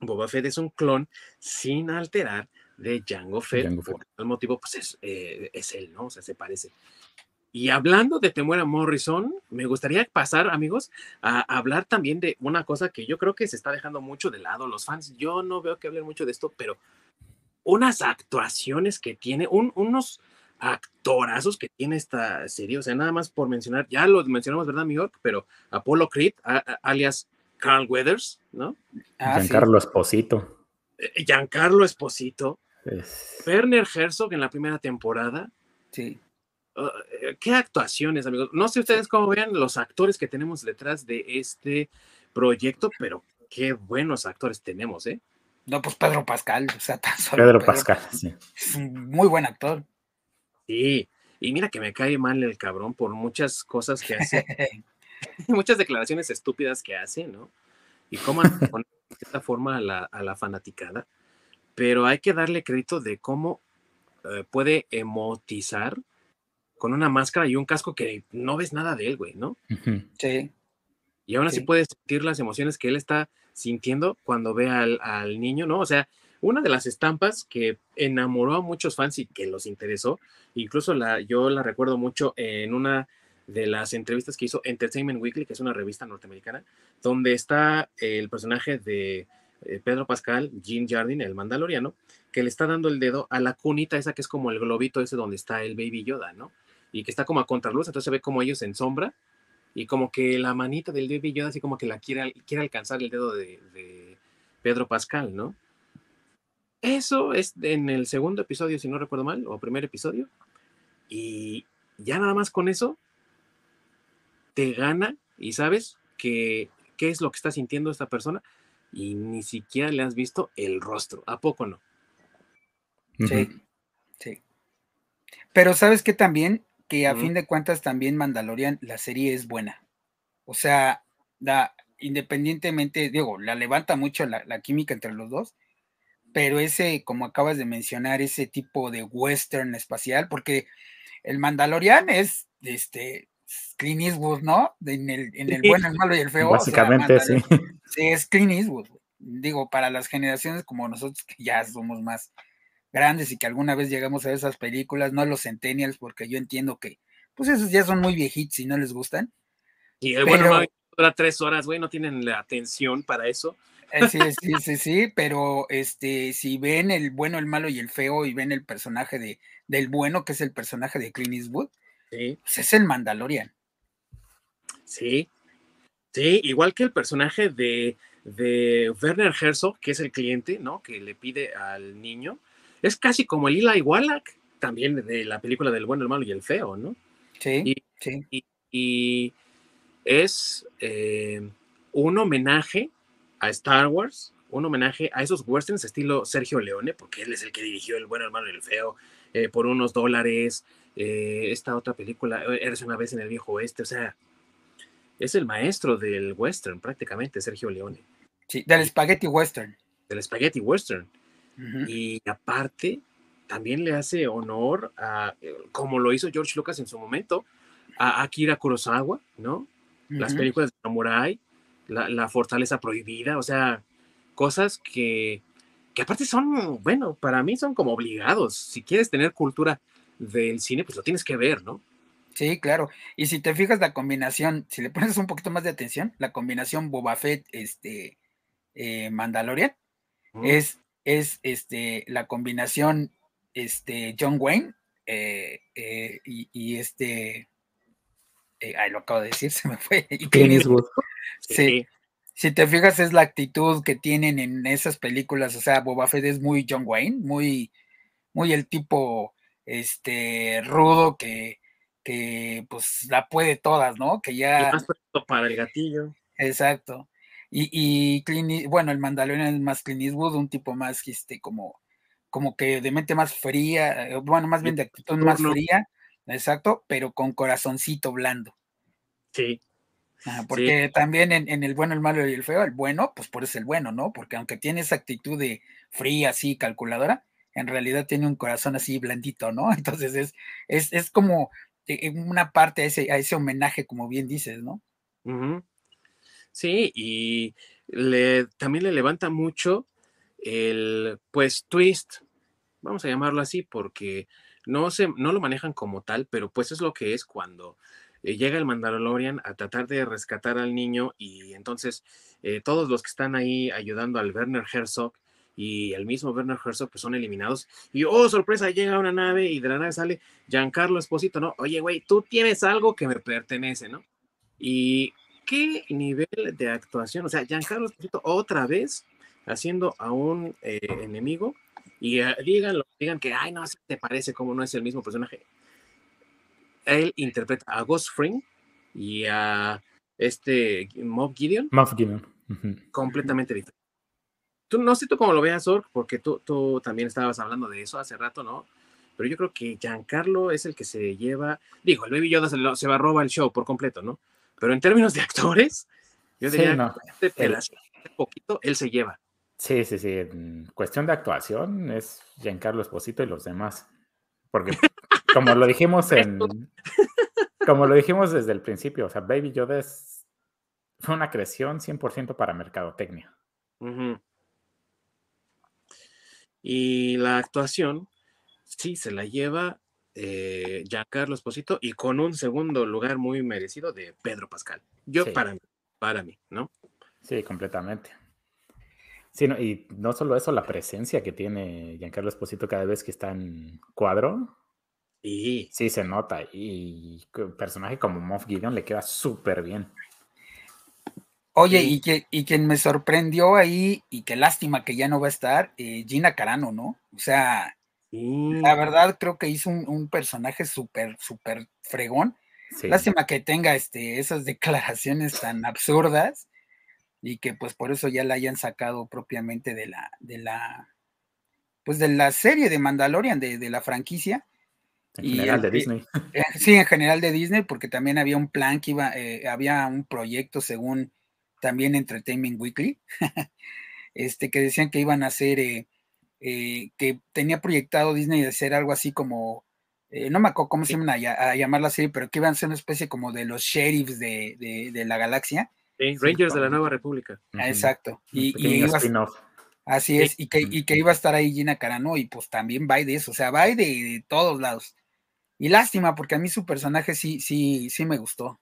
Boba Fett es un clon sin alterar de Jango Fett, por tal motivo, pues es, eh, es, él, ¿no? O sea, se parece. Y hablando de Temuera Morrison, me gustaría pasar, amigos, a, hablar también de una cosa que yo creo que se está dejando mucho de lado los fans. Yo no veo que hablen mucho de esto, pero unas actuaciones que tiene, un, unos actorazos que tiene esta serie. O sea, nada más por mencionar, ya lo mencionamos, ¿verdad, mi Pero Apollo Creed, alias Carl Weathers, ¿no? Ah, Giancarlo Esposito. Eh, Giancarlo Esposito. Werner Herzog en la primera temporada. Sí. Uh, eh, qué actuaciones, amigos. No sé ustedes cómo vean los actores que tenemos detrás de este proyecto, pero qué buenos actores tenemos, ¿eh? No, pues Pedro Pascal, o sea, tan solo Pedro, Pascal, sí. Es un muy buen actor. Sí, y mira que me cae mal el cabrón por muchas cosas que hace, muchas declaraciones estúpidas que hace, ¿no? Y cómo de esta forma a la, a la, fanaticada, pero hay que darle crédito de cómo eh, puede emotizar con una máscara y un casco que no ves nada de él, güey, ¿no? Sí. Y aún así puedes sentir las emociones que él está sintiendo cuando ve al, al niño, ¿no? O sea, una de las estampas que enamoró a muchos fans y que los interesó, incluso la, yo la recuerdo mucho en una de las entrevistas que hizo Entertainment Weekly, que es una revista norteamericana, donde está el personaje de eh, Pedro Pascal, Jean Jardin, el mandaloriano, que le está dando el dedo a la cunita esa que es como el globito ese donde está el Baby Yoda, ¿no? Y que está como a contraluz, entonces se ve como ellos en sombra y como que la manita del Baby Yoda así como que la quiere, quiere alcanzar el dedo de, de Pedro Pascal, ¿no? Eso es en el segundo episodio, si no recuerdo mal, o primer episodio. Y ya nada más con eso te gana y sabes que, qué es lo que está sintiendo esta persona y ni siquiera le has visto el rostro. ¿A poco no? Sí, sí. Pero sabes que también, que a fin de cuentas también Mandalorian, la serie es buena. O sea, da, independientemente, digo, la levanta mucho la química entre los dos, pero ese, como acabas de mencionar, ese tipo de western espacial, porque el Mandalorian es este Clint Eastwood, ¿no? En el, en el bueno, el malo y el feo. Básicamente, sí. Sí, es Clint Eastwood. Digo, para las generaciones como nosotros que ya somos más grandes y que alguna vez llegamos a esas películas, no los centennials, porque yo entiendo que, pues esos ya son muy viejitos y no les gustan. Y el bueno dura tres horas, güey, no tienen la atención para eso. Eh, sí, sí, sí, sí, pero este, si ven el bueno, el malo y el feo y ven el personaje de, del bueno, que es el personaje de Clint Eastwood, sí. Pues es el Mandalorian. Sí, sí, igual que el personaje de, de Werner Herzog, que es el cliente, ¿no? Que le pide al niño. Es casi como el Eli Wallach, también de la película del bueno, el malo y el feo, ¿no? Sí, sí. Y, es eh, un homenaje a Star Wars, un homenaje a esos westerns estilo Sergio Leone, porque él es el que dirigió El bueno, el malo y el feo, eh, por unos dólares, eh, esta otra película, Eres una vez en el viejo oeste, o sea, es el maestro del western prácticamente, Sergio Leone. Sí, del spaghetti western. Del spaghetti western. Y aparte, también le hace honor a, como lo hizo George Lucas en su momento, a Akira Kurosawa, ¿no? Las películas de Samurai, la, la, Fortaleza Prohibida, o sea, cosas que, que aparte son, bueno, para mí son como obligados. Si quieres tener cultura del cine, pues lo tienes que ver, ¿no? Sí, claro. Y si te fijas la combinación, si le pones un poquito más de atención, la combinación Boba Fett, este, eh, Mandalorian, es, es este, la combinación este, John Wayne eh, eh, y, este, ahí lo acabo de decir, se me fue. Y Sí. Si te fijas, es la actitud que tienen en esas películas. O sea, Boba Fett es muy John Wayne, muy, muy el tipo este rudo que, que pues la puede todas, ¿no? Que ya. para el gatillo. Exacto. Y, y bueno, el Mandalorian es más Clint Eastwood, un tipo más este como, como que de mente más fría, eh, bueno, más bien de actitud más fría, exacto, pero con corazoncito blando. Sí. porque también en, el bueno, el malo y el feo, el bueno, pues por eso el bueno, ¿no? Porque aunque tiene esa actitud de fría, así, calculadora, en realidad tiene un corazón así blandito, ¿no? Entonces es, es, es como eh, una parte a ese, a ese homenaje, como bien dices, ¿no? Sí, y le, también le levanta mucho el, pues, twist, vamos a llamarlo así, porque no, se, no lo manejan como tal, pero pues es lo que es cuando eh, llega el Mandalorian a tratar de rescatar al niño y entonces eh, todos los que están ahí ayudando al Werner Herzog y el mismo Werner Herzog pues son eliminados y oh sorpresa llega una nave y de la nave sale Giancarlo Esposito, ¿no? Oye güey, tú tienes algo que me pertenece, ¿no? Y qué nivel de actuación, o sea, Giancarlo Esposito otra vez haciendo a un eh, enemigo y uh, digan que, ay, no, te parece como no es el mismo personaje. Él interpreta a Ghost Fring y a este Mob Gideon. Mob Gideon. Completamente diferente. Tú, no sé tú cómo lo veas, Ork, porque tú, tú también estabas hablando de eso hace rato, ¿no? Pero yo creo que Giancarlo es el que se lleva, digo, el Baby Yoda se, se va a robar el show por completo, ¿no? Pero en términos de actores, yo diría que este poquito él se lleva. Sí, sí, sí. En cuestión de actuación es Giancarlo Esposito y los demás. Porque como lo dijimos en. como lo dijimos desde el principio, o sea, Baby Yoda es fue una creación 100% para mercadotecnia. Y la actuación, sí, se la lleva eh, Giancarlo Esposito y con un segundo lugar muy merecido de Pedro Pascal. Yo, para mí, para mí, ¿no? Sí, completamente. Sí, y no solo eso, la presencia que tiene Giancarlo Esposito cada vez que está en cuadro. Sí. Sí, se nota. Y un personaje como Moff Gideon le queda súper bien. Oye, y, que, y quien me sorprendió ahí, y qué lástima que ya no va a estar, eh, Gina Carano, ¿no? O sea, la verdad creo que hizo un, personaje súper, súper fregón. Lástima que tenga este, esas declaraciones tan absurdas y que pues por eso ya la hayan sacado propiamente de la, de la, pues de la serie de Mandalorian, de, la franquicia. En general de Disney. Eh, sí, en general de Disney, porque también había un plan que iba, eh, había un proyecto según también Entertainment Weekly, este, que decían que iban a hacer, eh, que tenía proyectado Disney de hacer algo así como, no me acuerdo cómo se llaman a, a, llamar la serie, pero que iban a ser una especie como de los sheriffs de, de la galaxia Rangers de la Nueva República. Exacto. Y, así es, y que, y que, iba a estar ahí Gina Carano, y pues también va de eso, o sea, va de, de, todos lados. Y lástima, porque a mí su personaje sí, sí, sí me gustó.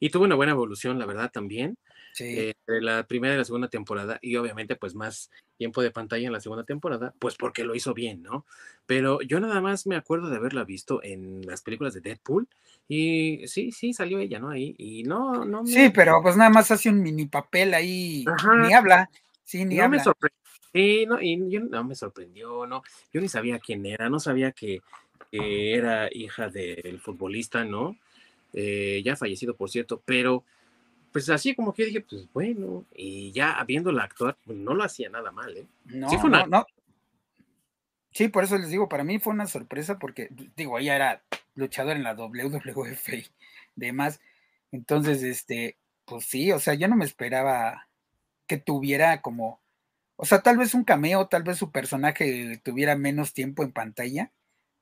Y tuvo una buena evolución, la verdad, también. Sí. entre la primera y la segunda temporada, y obviamente, pues más tiempo de pantalla en la segunda temporada, pues porque lo hizo bien, ¿no? Pero yo nada más me acuerdo de haberla visto en las películas de Deadpool, y sí, sí, salió ella, ¿no? Ahí, y no, no. Sí, pero pues nada más hace un mini papel ahí, ni habla, sí, ni no habla. Me sorprendió. Sí, no, y yo, no me sorprendió, no, yo ni sabía quién era, no sabía que, era hija del futbolista, ¿no? Eh, ya fallecido, por cierto, pero pues así como que dije, pues bueno, y ya viéndola actuar, pues, no lo hacía nada mal, ¿eh? No, sí, fue no, no. Sí, por eso les digo, para mí fue una sorpresa porque, digo, ella era luchadora en la WWF y demás. Entonces, este, pues sí, o sea, yo no me esperaba que tuviera como, o sea, tal vez un cameo, tal vez su personaje tuviera menos tiempo en pantalla,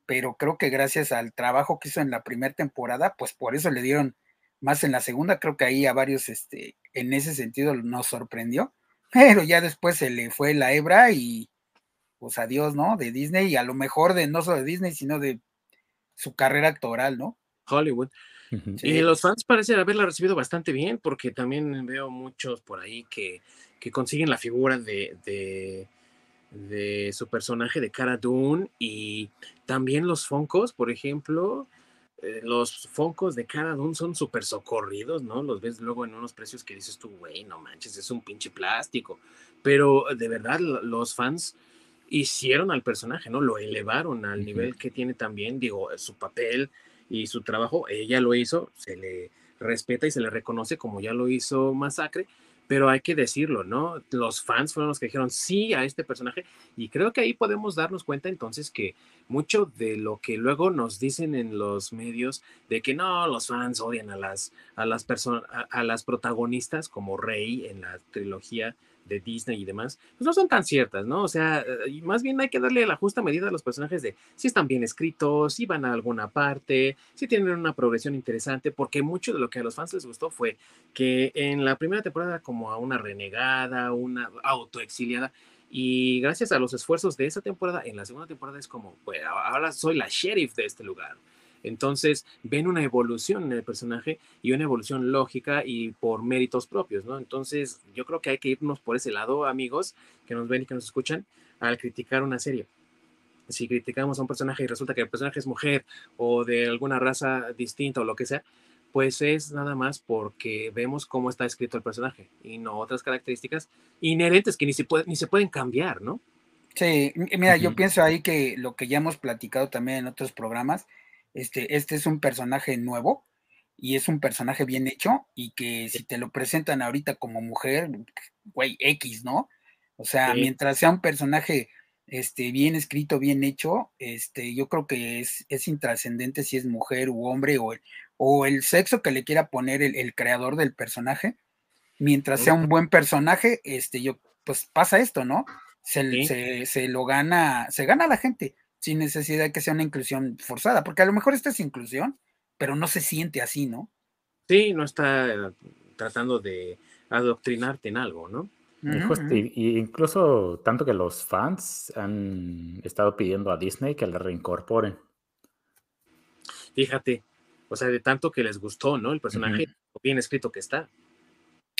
pero creo que gracias al trabajo que hizo en la primera temporada, pues por eso le dieron más en la segunda, creo que ahí a varios, este, en ese sentido nos sorprendió, pero ya después se le fue la hebra y pues adiós, ¿no? De Disney y a lo mejor de no solo de Disney, sino de su carrera actoral, ¿no? Hollywood. Y los fans parecen haberla recibido bastante bien, porque también veo muchos por ahí que, que consiguen la figura de, de de su personaje de Cara Dune y también los Foncos, por ejemplo, eh, los Foncos de Cara Dune son súper socorridos, ¿no? Los ves luego en unos precios que dices tú, güey, no manches, es un pinche plástico. Pero de verdad, los fans hicieron al personaje, ¿no? Lo elevaron al nivel que tiene también, digo, su papel y su trabajo, ella lo hizo, se le respeta y se le reconoce como ya lo hizo Masacre, pero hay que decirlo, ¿no? Los fans fueron los que dijeron sí a este personaje y creo que ahí podemos darnos cuenta entonces que mucho de lo que luego nos dicen en los medios de que no, los fans odian a las, a las personas, a, las protagonistas como Rey en la trilogía de Disney y demás, pues no son tan ciertas, ¿no? O sea, más bien hay que darle la justa medida a los personajes de si están bien escritos, si van a alguna parte, si tienen una progresión interesante, porque mucho de lo que a los fans les gustó fue que en la primera temporada como a una renegada, una autoexiliada, y gracias a los esfuerzos de esa temporada, en la segunda temporada es como, pues ahora soy la sheriff de este lugar. Entonces ven una evolución en el personaje y una evolución lógica y por méritos propios, ¿no? Entonces yo creo que hay que irnos por ese lado, amigos, que nos ven y que nos escuchan, al criticar una serie. Si criticamos a un personaje y resulta que el personaje es mujer o de alguna raza distinta o lo que sea, pues es nada más porque vemos cómo está escrito el personaje y no otras características inherentes que ni se, ni se pueden cambiar, ¿no? Sí, mira, yo pienso ahí que lo que ya hemos platicado también en otros programas, este, este es un personaje nuevo y es un personaje bien hecho y que si te lo presentan ahorita como mujer, güey, X, ¿no? O sea, mientras sea un personaje este, bien escrito, bien hecho, este, yo creo que es, es intrascendente si es mujer u hombre o el, o el sexo que le quiera poner el, creador del personaje. Mientras sea un buen personaje, este, yo, pues pasa esto, ¿no? Se, se, se, lo gana, se gana la gente sin necesidad de que sea una inclusión forzada, porque a lo mejor esta es inclusión, pero no se siente así, ¿no? Sí, no está tratando de adoctrinarte en algo, ¿no? y, incluso tanto que los fans han estado pidiendo a Disney que la reincorporen. Fíjate, o sea, de tanto que les gustó, ¿no? El personaje bien escrito que está.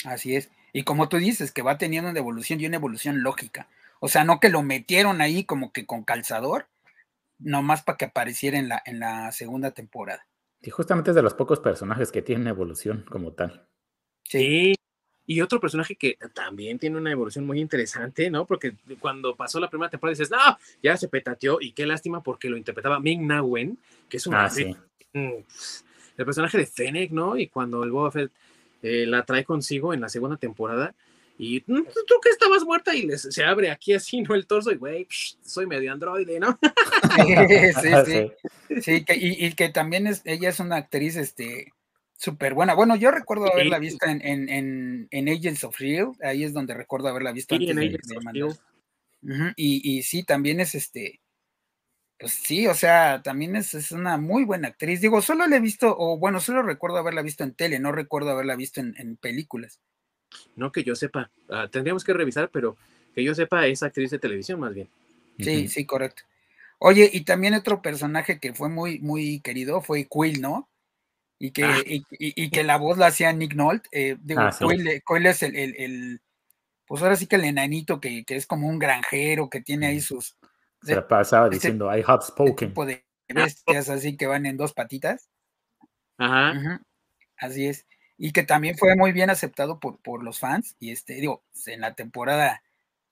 Así es. Y como tú dices, que va teniendo una evolución y una evolución lógica. O sea, no que lo metieron ahí como que con calzador, nomás para que apareciera en la, en la segunda temporada. Y justamente es de los pocos personajes que tienen evolución como tal. Sí. Y otro personaje que también tiene una evolución muy interesante, ¿no? Porque cuando pasó la primera temporada dices, no, ya se petateó y qué lástima porque lo interpretaba Ming Na Wen, que es una... Ah, sí. El personaje de Fennec, ¿no? Y cuando el Boba Fett eh, la trae consigo en la segunda temporada, y mm, tú que estabas muerta y les, se abre aquí así, ¿no? El torso y, güey, soy medio androide, ¿no? sí, sí, sí. que, y, que también es, ella es una actriz, este, súper buena. Bueno, yo recuerdo haberla visto en, en, en, Agents of Shield, ahí es donde recuerdo haberla visto antes de, de y, y, sí, también es este, pues sí, o sea, también es, es, una muy buena actriz. Digo, solo la he visto, o bueno, solo recuerdo haberla visto en tele, no recuerdo haberla visto en, en películas. No que yo sepa, ah, tendríamos que revisar, pero que yo sepa es actriz de televisión más bien. Sí, sí, correcto. Oye, y también otro personaje que fue muy, muy querido fue Quill, ¿no? y que, ah. y, que la voz la hacía Nick Nolte. Eh, digo, ah, Coyle, es el, pues ahora sí que el enanito que, es como un granjero que tiene ahí sus. Se la pasaba este diciendo, I have spoken. tipo de bestias así que van en dos patitas. Ajá. Así es. Y que también fue muy bien aceptado por, por los fans. Y este, digo, en la temporada,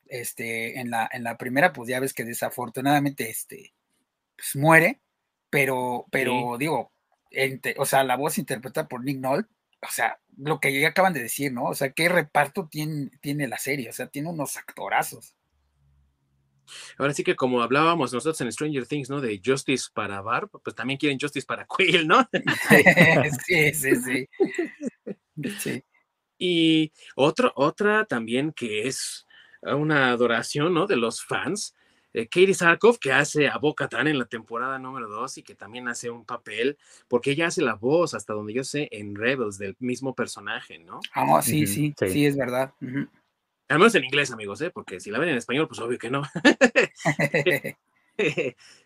este, en la, en la primera, pues ya ves que desafortunadamente este, pues muere. Pero, pero digo, o sea, la voz interpretada por Nick Nolte, o sea, lo que ya acaban de decir, ¿no? O sea, qué reparto tiene, tiene la serie, o sea, tiene unos actorazos. Ahora sí que como hablábamos nosotros en Stranger Things, ¿no? De Justice para Barb, pues también quieren Justice para Quill, ¿no? sí, sí, sí. sí. Y otro, otra también que es una adoración, ¿no? De los fans, eh, Katie Sarkov, que hace a Boca Tan en la temporada número 2 y que también hace un papel, porque ella hace la voz, hasta donde yo sé, en Rebels del mismo personaje, ¿no? Ah, sí, sí, sí, es verdad. Al menos en inglés, amigos, ¿eh? porque si la ven en español, pues obvio que no.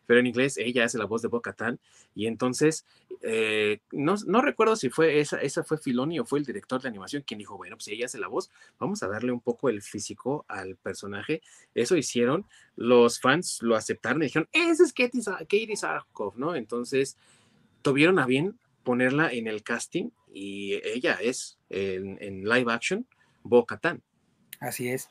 pero en inglés ella hace la voz de Boca Tan y entonces eh, no, no, recuerdo si fue esa, esa fue Filoni o fue el director de animación quien dijo, bueno, pues si ella hace la voz, vamos a darle un poco el físico al personaje. Eso hicieron, los fans lo aceptaron y dijeron, ese es Katie Sarkov, ¿no? Entonces tuvieron a bien ponerla en el casting y ella es en, en live action Boca Tan. Así es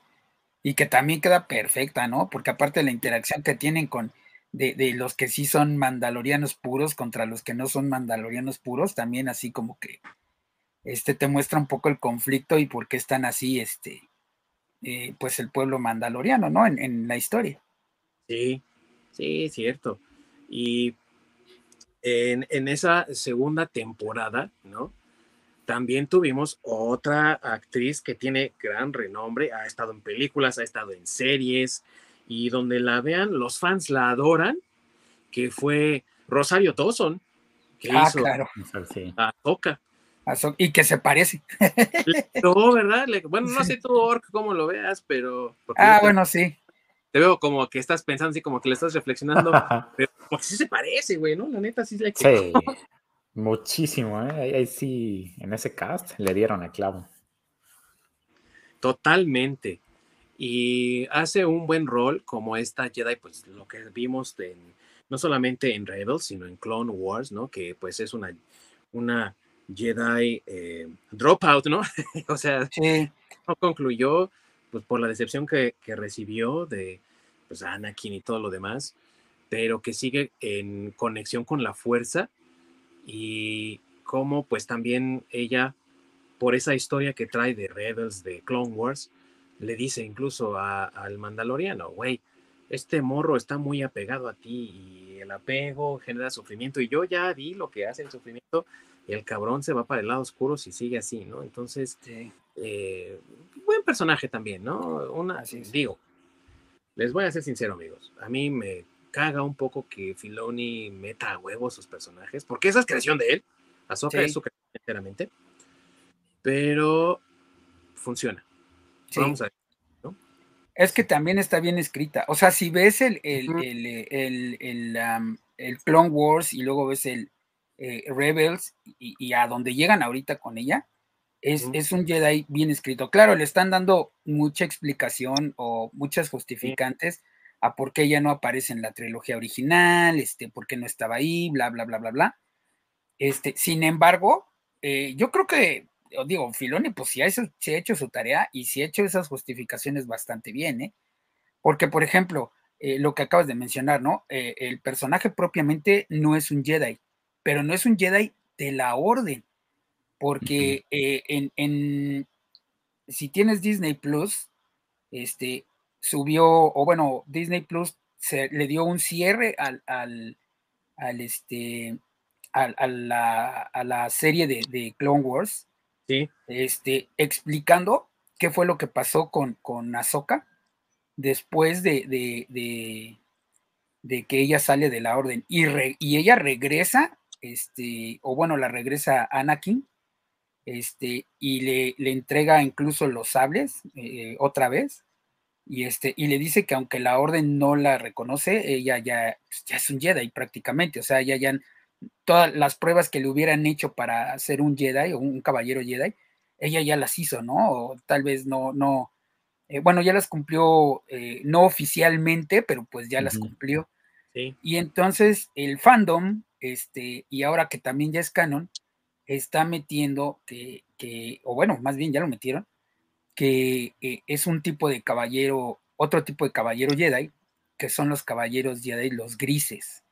y que también queda perfecta, ¿no? Porque aparte de la interacción que tienen con de, los que sí son mandalorianos puros contra los que no son mandalorianos puros, también así como que este te muestra un poco el conflicto y por qué están así, este, eh, pues el pueblo mandaloriano, ¿no? En, en, la historia. Sí, sí, cierto. Y en, en esa segunda temporada, ¿no? También tuvimos otra actriz que tiene gran renombre, ha estado en películas, ha estado en series, y donde la vean, los fans la adoran, que fue Rosario Dawson, que ah, hizo claro. a Toca. Y que se parece. No, ¿verdad? Bueno, no sé tú, Ork, cómo lo veas, pero... Ah, bueno, sí. Te veo como que estás pensando así, como que le estás reflexionando, pero porque sí se parece, güey, ¿no? La neta sí le... Sí. Muchísimo, ¿eh? Ahí, sí, en ese cast le dieron el clavo. Totalmente. Y hace un buen rol como esta Jedi, pues lo que vimos no solamente en Rebels, sino en Clone Wars, ¿no? Que pues es una, una Jedi eh, dropout, ¿no? o sea, no concluyó pues por la decepción que, que recibió de pues, Anakin y todo lo demás, pero que sigue en conexión con la fuerza y cómo pues también ella, por esa historia que trae de Rebels, de Clone Wars, le dice incluso al mandaloriano, güey, este morro está muy apegado a ti y el apego genera sufrimiento y yo ya vi lo que hace el sufrimiento y el cabrón se va para el lado oscuro si sigue así, ¿no? Entonces, eh, buen personaje también, ¿no? Una, digo, les voy a ser sincero, amigos, a mí me caga un poco que Filoni meta a huevo sus personajes, porque esa es creación de él. Ahsoka es su creación enteramente. Pero funciona. Vamos a ver. Es que también está bien escrita. O sea, si ves el, el, el, Clone Wars y luego ves el eh, Rebels y, a donde llegan ahorita con ella, es, es, un Jedi bien escrito. Claro, le están dando mucha explicación o muchas justificantes, a por qué ella no aparece en la trilogía original, este, por qué no estaba ahí, bla, bla, bla, bla, bla. Este, sin embargo, eh, yo creo que, digo, Filoni, pues sí ha, hecho, ha hecho su tarea y sí ha hecho esas justificaciones bastante bien, ¿eh? Porque, por ejemplo, eh, lo que acabas de mencionar, ¿no? Eh, el personaje propiamente no es un Jedi, pero no es un Jedi de la orden, porque en, en, si tienes Disney Plus, este, subió, o bueno, Disney Plus se, le dio un cierre al, al, al este, a, la, a, la, serie de, de, Clone Wars. Sí. Este, explicando qué fue lo que pasó con, con Ahsoka después de, de, de, de que ella sale de la orden y, y ella regresa, este, o bueno, la regresa Anakin, este, y le, le entrega incluso los sables eh, otra vez y este y le dice que aunque la orden no la reconoce, ella ya, pues, ya es un Jedi prácticamente, o sea, ella ya todas las pruebas que le hubieran hecho para ser un Jedi o un caballero Jedi, ella ya las hizo, ¿no? O tal vez no, no, eh, bueno, ya las cumplió eh, no oficialmente, pero pues ya las cumplió. Y entonces el fandom, este, y ahora que también ya es canon, está metiendo que, que o bueno, más bien ya lo metieron, que eh, es un tipo de caballero, otro tipo de caballero Jedi, que son los caballeros Jedi, los grises.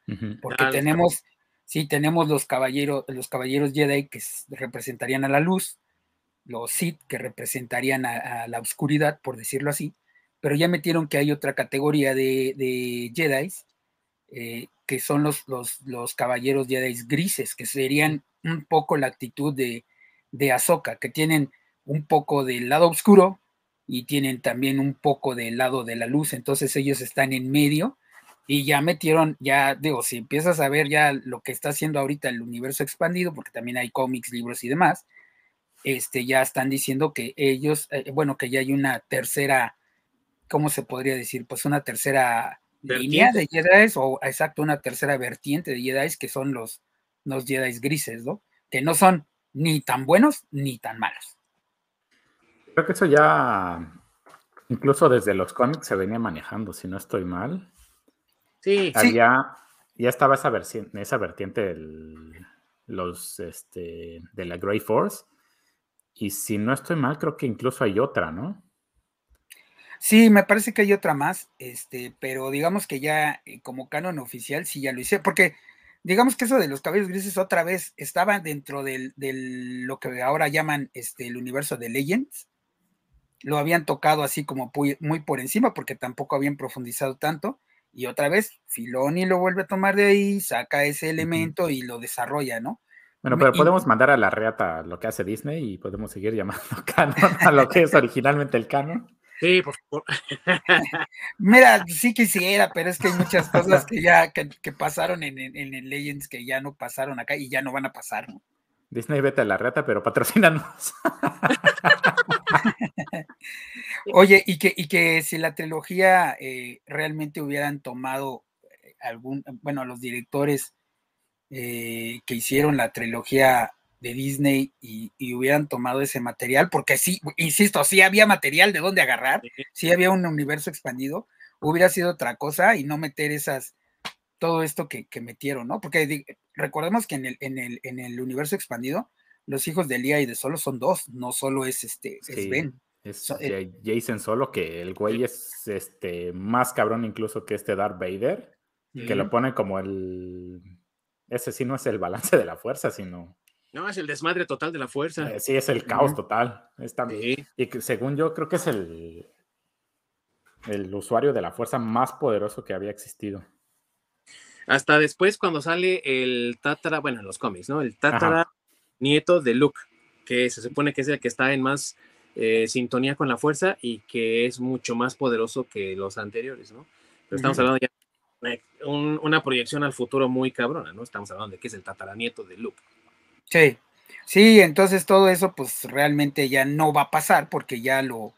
Porque ah, tenemos, sí, tenemos los caballeros, los caballeros Jedi que representarían a la luz, los Sith que representarían a, la oscuridad, por decirlo así, pero ya metieron que hay otra categoría de, de Jedi, eh, que son los, los, los caballeros Jedi grises, que serían un poco la actitud de, de Ahsoka, que tienen un poco del lado oscuro y tienen también un poco del lado de la luz, entonces ellos están en medio y ya metieron, ya digo, si empiezas a ver ya lo que está haciendo ahorita el universo expandido, porque también hay cómics, libros y demás, este, ya están diciendo que ellos, eh, bueno, que ya hay una tercera, ¿cómo se podría decir? Pues una tercera línea de Jedi, o exacto, una tercera vertiente de Jedi, que son los, los Jedi grises, ¿no? Que no son ni tan buenos ni tan malos. Creo que eso ya, incluso desde los cómics se venía manejando, si no estoy mal. Sí, ya estaba esa, esa vertiente del, los, este, de la Grey Force. Y si no estoy mal, creo que incluso hay otra, ¿no? Sí, me parece que hay otra más, este, pero digamos que ya eh, como canon oficial sí ya lo hice, porque digamos que eso de los cabellos grises otra vez estaba dentro del, del lo que ahora llaman este, el universo de Legends, lo habían tocado así como muy, por encima porque tampoco habían profundizado tanto. Y otra vez, Filoni lo vuelve a tomar de ahí, saca ese elemento y lo desarrolla, ¿no? Bueno, pero podemos mandar a la reata lo que hace Disney y podemos seguir llamando canon a lo que es originalmente el canon. Sí, por favor. Mira, sí quisiera, pero es que hay muchas cosas que ya que, pasaron en, en, en, Legends que ya no pasaron acá y ya no van a pasar, ¿no? Disney vete a la reta, pero patrocínanos. Oye, y que, y que si la trilogía eh, realmente hubieran tomado eh, algún, bueno, los directores eh, que hicieron la trilogía de Disney y, hubieran tomado ese material, porque sí, insisto, sí había material de dónde agarrar, sí había un universo expandido, hubiera sido otra cosa y no meter esas, todo esto que, metieron, ¿no? Porque recordemos que en el, en, el, en el universo expandido, los hijos de Lía y de Solo son dos, no solo es este Ben. Es eh Jason Solo, que el güey es este más cabrón incluso que este Darth Vader, que lo pone como el. Ese sí no es el balance de la fuerza, sino. No, es el desmadre total de la fuerza. Eh, sí, es el caos total. Y que según yo, creo que es el, el usuario de la fuerza más poderoso que había existido. Hasta después, cuando sale el Tatara, bueno, en los cómics, ¿no? El Tatara nieto de Luke, que se supone que es el que está en más eh, sintonía con la fuerza y que es mucho más poderoso que los anteriores, ¿no? Pero estamos hablando ya de una proyección al futuro muy cabrona, ¿no? Estamos hablando de que es el tataranieto de Luke. Sí, sí, entonces todo eso pues realmente ya no va a pasar porque ya lo,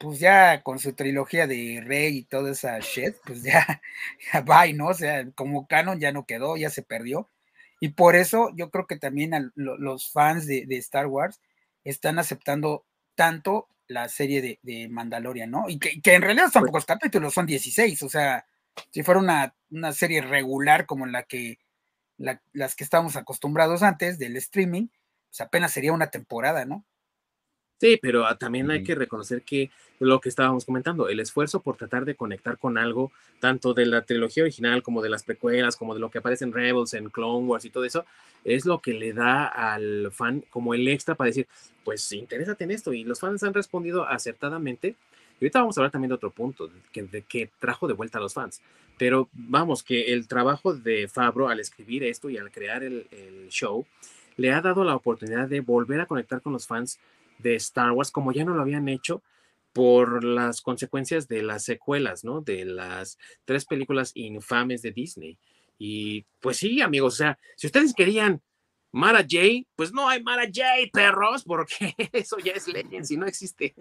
pues ya con su trilogía de Rey y toda esa shit, pues ya, ya bye, ¿no? O sea, como canon ya no quedó, ya se perdió. Y por eso yo creo que también los fans de, Star Wars están aceptando tanto la serie de, de Mandalorian, ¿no? Y que, en realidad son pues pocos capítulos, son 16, o sea, si fuera una, una serie regular como la que las que estábamos acostumbrados antes del streaming, pues apenas sería una temporada, ¿no? Sí, pero ah, también hay que reconocer que lo que estábamos comentando, el esfuerzo por tratar de conectar con algo, tanto de la trilogía original como de las precuelas, como de lo que aparece en Rebels, en Clone Wars y todo eso, es lo que le da al fan como el extra para decir, pues interésate en esto. Y los fans han respondido acertadamente. Y ahorita vamos a hablar también de otro punto, de que, trajo de vuelta a los fans. Pero vamos, que el trabajo de Fabro al escribir esto y al crear el show, le ha dado la oportunidad de volver a conectar con los fans de Star Wars, como ya no lo habían hecho por las consecuencias de las secuelas, ¿no? De las tres películas infames de Disney. Y pues sí, amigos, o sea, si ustedes querían Mara J, pues no hay Mara J, perros, porque eso ya es Legends y no existe.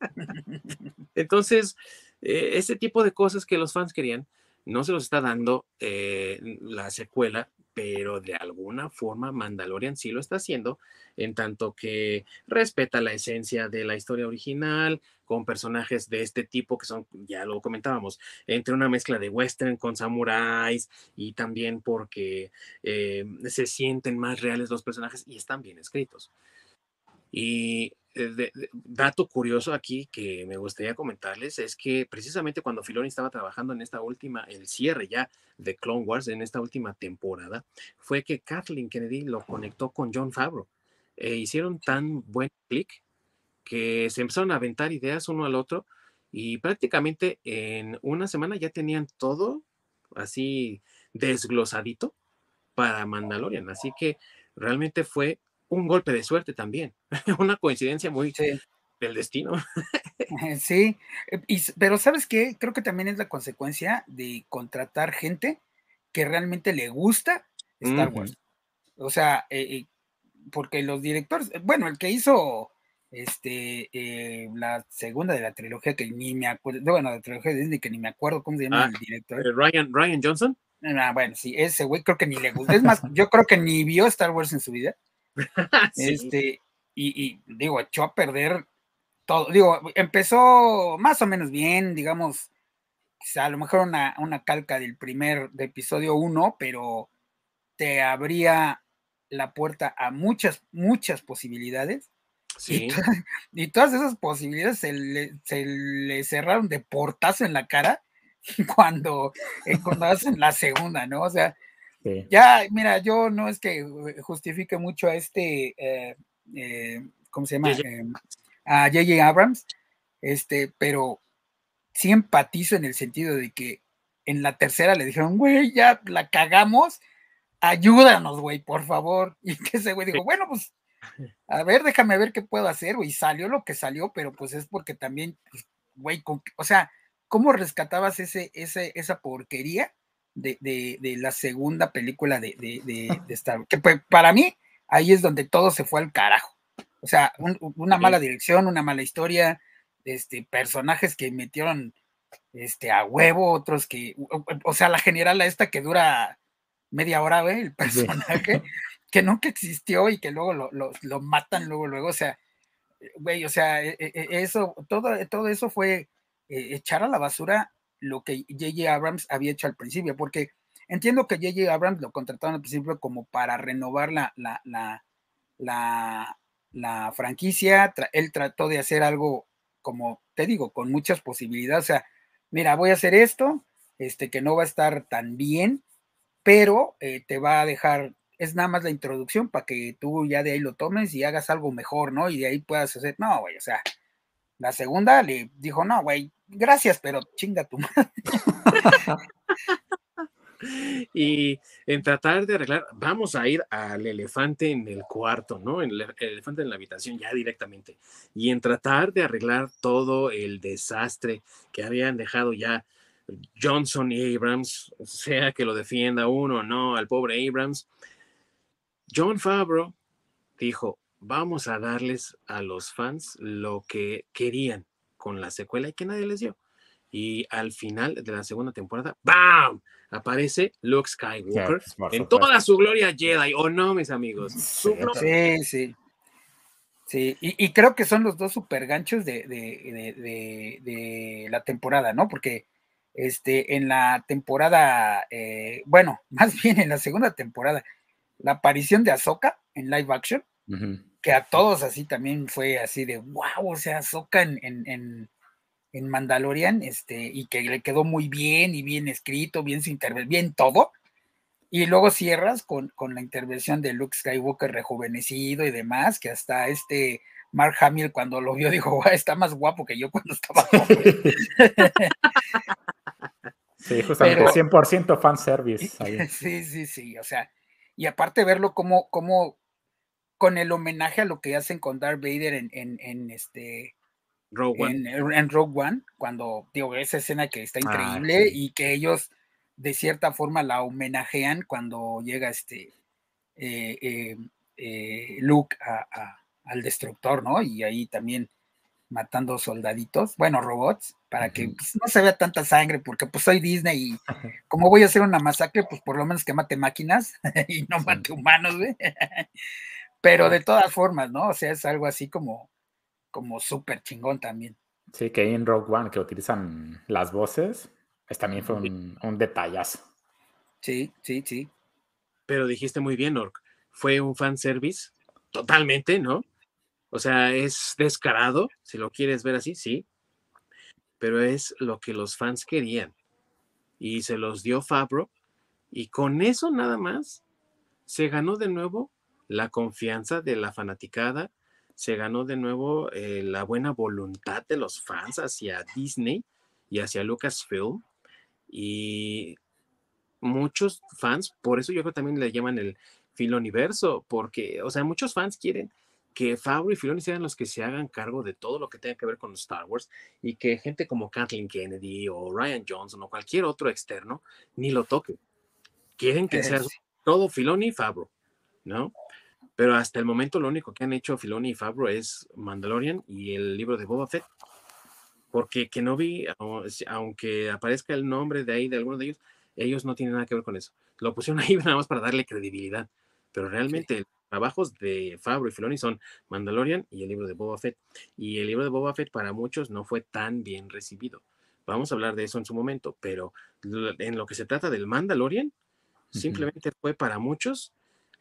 Entonces, eh, ese tipo de cosas que los fans querían, no se los está dando eh, la secuela pero de alguna forma Mandalorian sí lo está haciendo, en tanto que respeta la esencia de la historia original, con personajes de este tipo que son, ya lo comentábamos, entre una mezcla de western con samuráis y también porque eh, se sienten más reales los personajes y están bien escritos. Y eh, dato curioso aquí que me gustaría comentarles es que precisamente cuando Filoni estaba trabajando en esta última, el cierre ya de Clone Wars, en esta última temporada, fue que Kathleen Kennedy lo conectó con John Favreau. E hicieron tan buen clic que se empezaron a aventar ideas uno al otro y prácticamente en una semana ya tenían todo así desglosadito para Mandalorian. Así que realmente fue un golpe de suerte también, una coincidencia muy del destino. sí, eh, pero ¿sabes qué? Creo que también es la consecuencia de contratar gente que realmente le gusta Star Wars. O sea, eh, eh, porque los directores, bueno, el que hizo este la segunda de la trilogía que ni me acuerdo, bueno, la trilogía de Disney que ni me acuerdo cómo se llama ah, el director. Ryan, Ryan Johnson. Ah, bueno, sí, ese güey creo que ni le gusta. Es más, yo creo que ni vio Star Wars en su vida. Este, y, digo, echó a perder todo. Digo, empezó más o menos bien, digamos, a lo mejor una, calca del primer, de episodio 1, pero te abría la puerta a muchas, muchas posibilidades. Sí. Y, todas esas posibilidades se le, cerraron de portazo en la cara cuando, eh, cuando hacen la segunda, ¿no? O sea, ya, mira, yo no es que justifique mucho a este, eh, eh, ¿cómo se llama? Em, a J.J. Abrams, este, pero sí empatizo en el sentido de que en la tercera le dijeron, güey, ya la cagamos, ayúdanos, güey, por favor. Y que ese güey dijo, bueno, pues, a ver, déjame ver qué puedo hacer, güey. Salió lo que salió, pero pues es porque también, pues, güey, o sea, ¿cómo rescatabas ese, ese, esa porquería? De, la segunda película de, Star Wars. Que pues, para mí, ahí es donde todo se fue al carajo. O sea, una mala dirección, una mala historia, este, personajes que metieron este, a huevo, otros que, o, sea, la general esta que dura media hora, güey, el personaje, que nunca existió y que luego lo, matan luego, luego, o sea, güey, o sea, e, e, e, eso, todo, todo eso fue eh, echar a la basura lo que J.J. Abrams había hecho al principio, porque entiendo que J.J. Abrams lo contrataron al principio como para renovar la, la, la, la, franquicia, él trató de hacer algo como te digo, con muchas posibilidades, o sea, mira, voy a hacer esto, este que no va a estar tan bien, pero eh, te va a dejar, es nada más la introducción para que tú ya de ahí lo tomes y hagas algo mejor, ¿no? Y de ahí puedas hacer, no, güey, o sea, la segunda le dijo, no, güey, gracias, pero chinga tu madre. y en tratar de arreglar, vamos a ir al elefante en el cuarto, ¿no? En el, elefante en la habitación ya directamente. Y en tratar de arreglar todo el desastre que habían dejado ya Johnson y Abrams, sea que lo defienda uno o no, al pobre Abrams, John Favreau dijo, vamos a darles a los fans lo que querían con la secuela y que nadie les dio. Y al final de la segunda temporada, ¡bam! Aparece Luke Skywalker en toda su gloria Jedi, ¿o no, mis amigos? Sí, sí. Sí, y, creo que son los dos super ganchos de, de, la temporada, ¿no? Porque este, en la temporada, eh, bueno, más bien en la segunda temporada, la aparición de Ahsoka en live action, que a todos así también fue así de wow, o sea, Soca en, en, en, Mandalorian, este, y que le quedó muy bien y bien escrito, bien su intervención, bien todo. Y luego cierras con, con, la intervención de Luke Skywalker rejuvenecido y demás, que hasta este Mark Hamill cuando lo vio dijo, está más guapo que yo cuando estaba joven. sí, justamente 100% fanservice. Sí, sí, sí, o sea, y aparte verlo como, como con el homenaje a lo que hacen con Darth Vader en, en, este Rogue One. En, Rogue One, cuando digo esa escena que está ah, increíble y que ellos de cierta forma la homenajean cuando llega este eh, eh, eh, Luke al destructor, ¿no? Y ahí también matando soldaditos, bueno, robots, para que pues, no se vea tanta sangre, porque pues soy Disney y como voy a hacer una masacre, pues por lo menos que mate máquinas y no mate humanos, ¿ve? Pero de todas formas, ¿no? O sea, es algo así como, como súper chingón también. Sí, que en Rogue One que utilizan las voces, es, también fue un, un detallazo. Sí, sí, sí. Pero dijiste muy bien, Orc, fue un fanservice totalmente, ¿no? O sea, es descarado, si lo quieres ver así, sí, pero es lo que los fans querían. Y se los dio Fabro, y con eso nada más se ganó de nuevo la confianza de la fanaticada, se ganó de nuevo eh, la buena voluntad de los fans hacia Disney y hacia Lucasfilm. Y muchos fans, por eso yo creo que también le llaman el universo, porque, o sea, muchos fans quieren que Favreau y Filoni sean los que se hagan cargo de todo lo que tenga que ver con Star Wars y que gente como Kathleen Kennedy o Ryan Johnson o cualquier otro externo ni lo toque. Quieren que sea todo Filoni y Favreau, ¿no? Pero hasta el momento lo único que han hecho Filoni y Favreau es Mandalorian y el libro de Boba Fett. Porque que no vi, aunque aparezca el nombre de ahí de alguno de ellos, ellos no tienen nada que ver con eso. Lo pusieron ahí nada más para darle credibilidad. Pero realmente trabajos de Fabro y Filoni son Mandalorian y el libro de Boba Fett. Y el libro de Boba Fett para muchos no fue tan bien recibido. Vamos a hablar de eso en su momento, pero en lo que se trata del Mandalorian, simplemente fue para muchos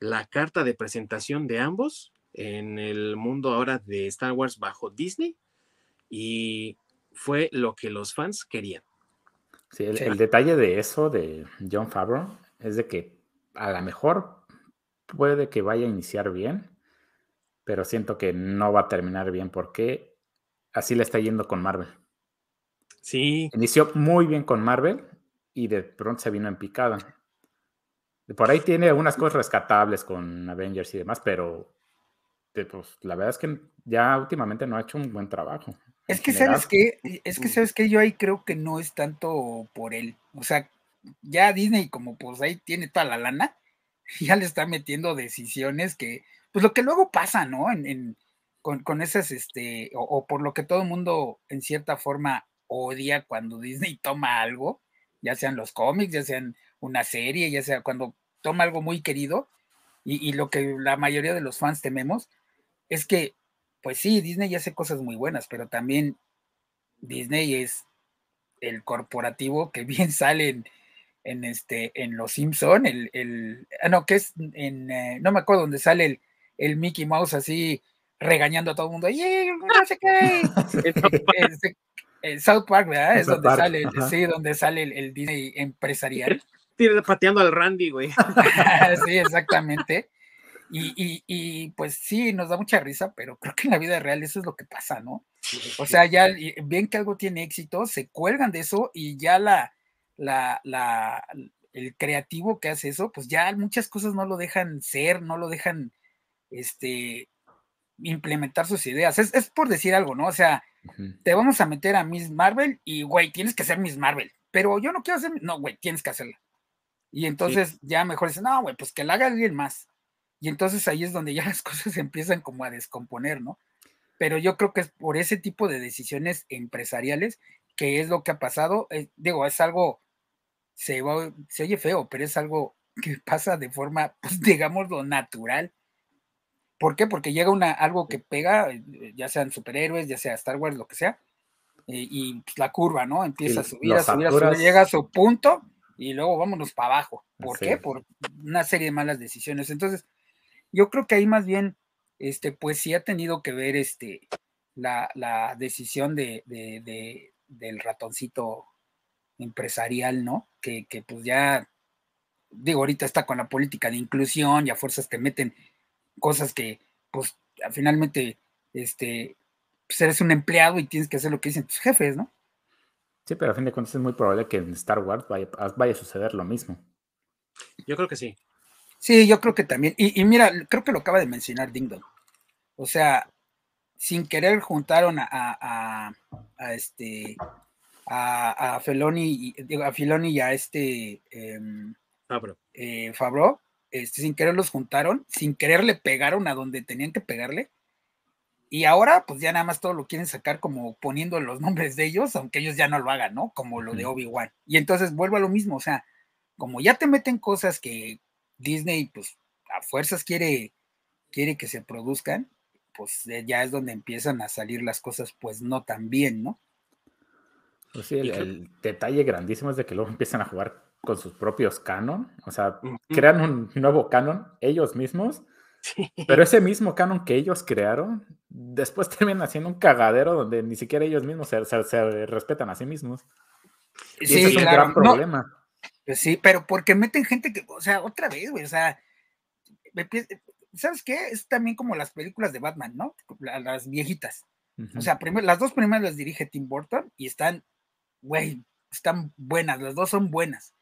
la carta de presentación de ambos en el mundo ahora de Star Wars bajo Disney y fue lo que los fans querían. Sí, el, el detalle de eso de John Favreau es de que a lo mejor puede que vaya a iniciar bien, pero siento que no va a terminar bien porque así le está yendo con Marvel. Sí. Inició muy bien con Marvel y de pronto se vino en picada. Por ahí tiene algunas cosas rescatables con Avengers y demás, pero pues, la verdad es que ya últimamente no ha hecho un buen trabajo. Es que sabes que, es que sabes que yo ahí creo que no es tanto por él. O sea, ya Disney como pues ahí tiene toda la lana, ya le está metiendo decisiones que, pues lo que luego pasa, ¿no? En, con, esas, este, o, por lo que todo el mundo en cierta forma odia cuando Disney toma algo, ya sean los cómics, ya sean una serie, ya sea cuando toma algo muy querido, y, y lo que la mayoría de los fans tememos, es que, pues sí, Disney ya hace cosas muy buenas, pero también Disney es el corporativo que bien sale en, en este, en Los Simpson, el, el ah, no, que es en, eh, no me acuerdo dónde sale el, el, Mickey Mouse así regañando a todo el mundo, no sé qué! South Park, ¿verdad? Es donde sale, sí, donde sale el, Disney empresarial. Pateando al Randy, güey. sí, exactamente. Y, y, y, pues sí, nos da mucha risa, pero creo que en la vida real eso es lo que pasa, ¿no? O sea, ya ven que algo tiene éxito, se cuelgan de eso y ya la, la, la, el creativo que hace eso, pues ya muchas cosas no lo dejan ser, no lo dejan este, implementar sus ideas. Es, por decir algo, ¿no? O sea, te vamos a meter a Miss Marvel y, güey, tienes que ser Miss Marvel, pero yo no quiero hacer, no, güey, tienes que hacerla. Y entonces ya mejor dicen, no, güey, pues que la haga alguien más. Y entonces ahí es donde ya las cosas empiezan como a descomponer, ¿no? Pero yo creo que es por ese tipo de decisiones empresariales que es lo que ha pasado. Eh, digo, es algo se, oye feo, pero es algo que pasa de forma, pues, digamos, lo natural. ¿Por qué? Porque llega una, algo que pega, eh, ya sean superhéroes, ya sea Star Wars, lo que sea, eh, y pues, la curva, ¿no? Empieza a subir, a subir, a subir, llega a su punto y luego vámonos para abajo. ¿Por qué? Por una serie de malas decisiones. Entonces, yo creo que ahí más bien, este, pues sí ha tenido que ver este, la, la decisión de, de, del ratoncito empresarial, ¿no? Que, pues ya, digo, ahorita está con la política de inclusión y a fuerzas te meten cosas que, pues, finalmente, este, pues eres un empleado y tienes que hacer lo que dicen tus jefes, ¿no? Sí, pero a fin de cuentas es muy probable que en Star Wars vaya, a suceder lo mismo. Yo creo que sí. Sí, yo creo que también. Y, mira, creo que lo acaba de mencionar Ding O sea, sin querer juntaron a, a, a este a, a Feloni, a Filoni y a este em, Fabro. Eh, este, sin querer los juntaron, sin querer le pegaron a donde tenían que pegarle. Y ahora, pues ya nada más todo lo quieren sacar como poniendo los nombres de ellos, aunque ellos ya no lo hagan, ¿no? Como lo de Obi-Wan. Y entonces vuelvo a lo mismo, o sea, como ya te meten cosas que Disney, pues a fuerzas quiere, quiere que se produzcan, pues ya es donde empiezan a salir las cosas, pues no tan bien, ¿no? Pues sí, el, detalle grandísimo es de que luego empiezan a jugar con sus propios canon, o sea, crean un nuevo canon ellos mismos, pero ese mismo canon que ellos crearon, después terminan haciendo un cagadero donde ni siquiera ellos mismos se, respetan a sí mismos. sí, es un gran problema. Pues sí, pero porque meten gente que, o sea, otra vez, güey, o sea, ¿sabes qué? Es también como las películas de Batman, ¿no? Las viejitas. O sea, las dos primeras las dirige Tim Burton y están güey, están buenas, las dos son buenas.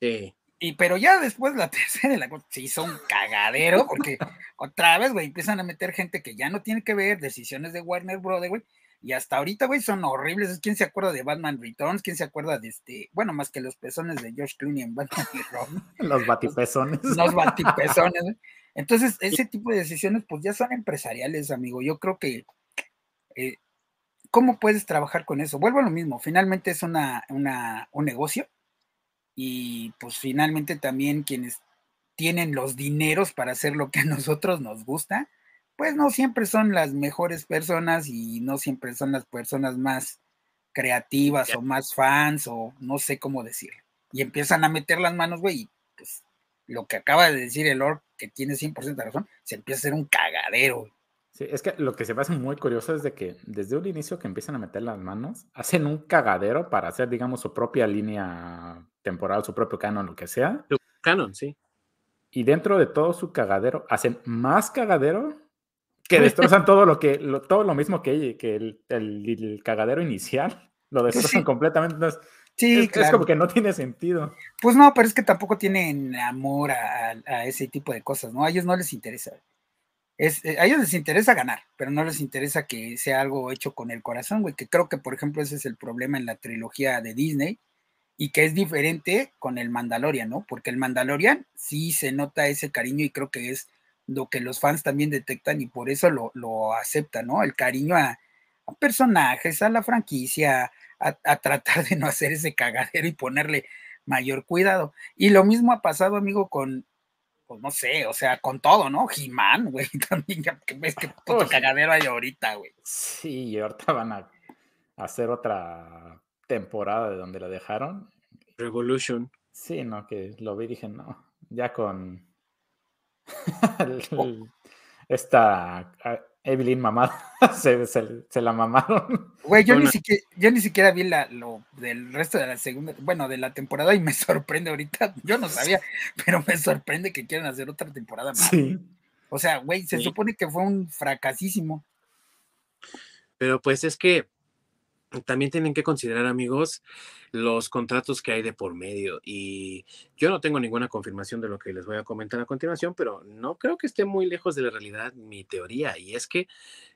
Sí. Y pero ya después la tercera la se hizo un cagadero, porque otra vez, güey, empiezan a meter gente que ya no tiene que ver, decisiones de Warner Brothers, güey, y hasta ahorita, güey, son horribles. ¿Quién se acuerda de Batman Returns? ¿Quién se acuerda de este? Bueno, más que los pezones de George Clooney en Batman y Robin. los batipezones. Los, batipezones. Entonces, ese tipo de decisiones, pues ya son empresariales, amigo. Yo creo que eh, ¿cómo puedes trabajar con eso? Vuelvo a lo mismo, finalmente es una, un negocio y pues finalmente también quienes tienen los dineros para hacer lo que a nosotros nos gusta, pues no siempre son las mejores personas y no siempre son las personas más creativas o más fans o no sé cómo decirlo. Y empiezan a meter las manos, güey, y pues lo que acaba de decir el Lord, que tiene 100% de razón, se empieza a hacer un cagadero. Sí, es que lo que se me hace muy curioso es de que desde un inicio que empiezan a meter las manos, hacen un cagadero para hacer, digamos, su propia línea temporal, su propio canon, lo que sea. Su canon, sí. Y dentro de todo su cagadero, hacen más cagadero que destrozan todo lo que, todo lo mismo que, que el, cagadero inicial. Lo destrozan completamente. sí, es, como que no tiene sentido. Pues no, pero es que tampoco tienen amor a, a ese tipo de cosas, ¿no? A ellos no les interesa. Eh, a ellos les interesa ganar, pero no les interesa que sea algo hecho con el corazón, güey, que creo que, por ejemplo, ese es el problema en la trilogía de Disney y que es diferente con el Mandalorian, ¿no? Porque el Mandalorian sí se nota ese cariño y creo que es lo que los fans también detectan y por eso lo, aceptan, ¿no? El cariño a, personajes, a la franquicia, a, tratar de no hacer ese cagadero y ponerle mayor cuidado. Y lo mismo ha pasado, amigo, con, pues, no sé, o sea, con todo, ¿no? He-Man, güey, también ya ves que puto cagadero hay ahorita, güey. Sí, y ahorita van a hacer otra temporada de donde la dejaron. Revolution. Sí, no, que lo vi y dije, no, ya con oh. esta Evelyn mamada, se, la mamaron. Güey, yo, ni siquiera, yo ni siquiera vi la, lo del resto de la segunda, bueno, de la temporada y me sorprende ahorita, yo no sabía, pero me sorprende que quieran hacer otra temporada más. Sí. O sea, güey, se supone que fue un fracasísimo. Pero pues es que también tienen que considerar, amigos, los contratos que hay de por medio. Y yo no tengo ninguna confirmación de lo que les voy a comentar a continuación, pero no creo que esté muy lejos de la realidad mi teoría. Y es que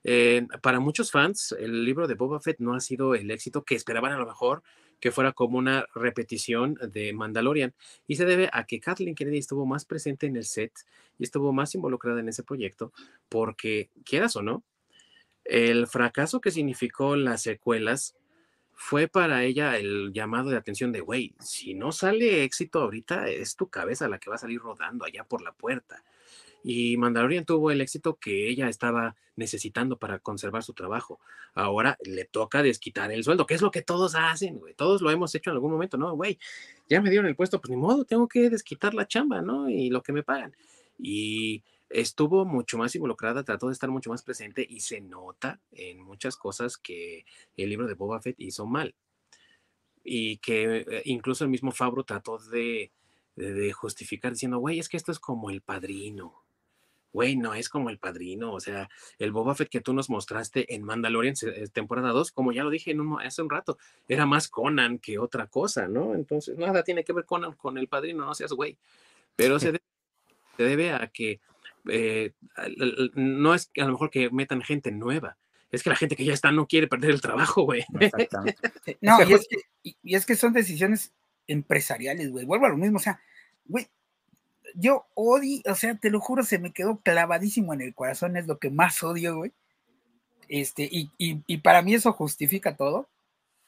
eh, para muchos fans, el libro de Boba Fett no ha sido el éxito que esperaban a lo mejor que fuera como una repetición de Mandalorian. Y se debe a que Kathleen Kennedy estuvo más presente en el set y estuvo más involucrada en ese proyecto, porque quieras o no, el fracaso que significó las secuelas fue para ella el llamado de atención de, güey, si no sale éxito ahorita, es tu cabeza la que va a salir rodando allá por la puerta. Y Mandalorian tuvo el éxito que ella estaba necesitando para conservar su trabajo. Ahora le toca desquitar el sueldo, que es lo que todos hacen, güey. Todos lo hemos hecho en algún momento, ¿no? Güey, ya me dieron el puesto, pues ni modo, tengo que desquitar la chamba, ¿no? Y lo que me pagan. Y estuvo mucho más involucrada, trató de estar mucho más presente y se nota en muchas cosas que el libro de Boba Fett hizo mal. Y que eh, incluso el mismo Fabro trató de, justificar diciendo, güey, es que esto es como el padrino. Güey, no es como el padrino. O sea, el Boba Fett que tú nos mostraste en Mandalorian eh, temporada 2, como ya lo dije en hace un rato, era más Conan que otra cosa, ¿no? Entonces, nada tiene que ver Conan con el padrino, no seas güey. Pero se debe a que eh, no es a lo mejor que metan gente nueva, es que la gente que ya está no quiere perder el trabajo, güey. no, y es, que, y es que son decisiones empresariales, güey. Vuelvo a lo mismo, o sea, güey, yo odio, o sea, te lo juro, se me quedó clavadísimo en el corazón, es lo que más odio, güey. Este, y, para mí eso justifica todo.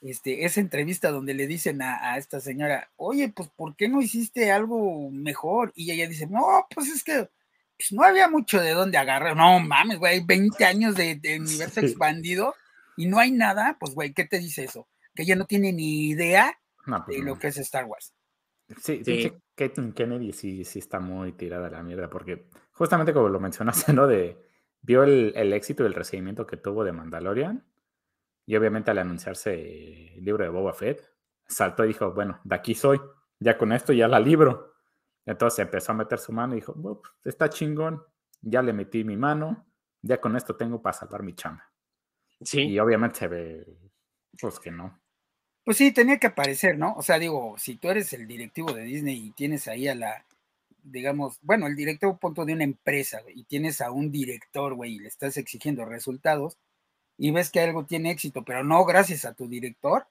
Este, esa entrevista donde le dicen a, esta señora, oye, pues, ¿por qué no hiciste algo mejor? Y ella dice, no, pues es que pues, no había mucho de dónde agarrar. No mames, güey, 20 años de, universo expandido y no hay nada. Pues, güey, ¿qué te dice eso? Que ella no tiene ni idea pues de lo que es Star Wars. Sí, sí. Kennedy sí, sí está muy tirada a la mierda, porque justamente como lo mencionaste, ¿no? De, vio el, éxito y el recibimiento que tuvo de Mandalorian, y obviamente al anunciarse el libro de Boba Fett, saltó y dijo, bueno, de aquí soy, ya con esto ya la libro. Entonces empezó a meter su mano y dijo, está chingón, ya le metí mi mano, ya con esto tengo para salvar mi chama. Sí. Y obviamente se ve, pues que no. Pues sí, tenía que aparecer, ¿no? O sea, digo, si tú eres el directivo de Disney y tienes ahí a la, digamos, bueno, el directivo punto de una empresa y tienes a un director, güey, y le estás exigiendo resultados y ves que algo tiene éxito, pero no gracias a tu director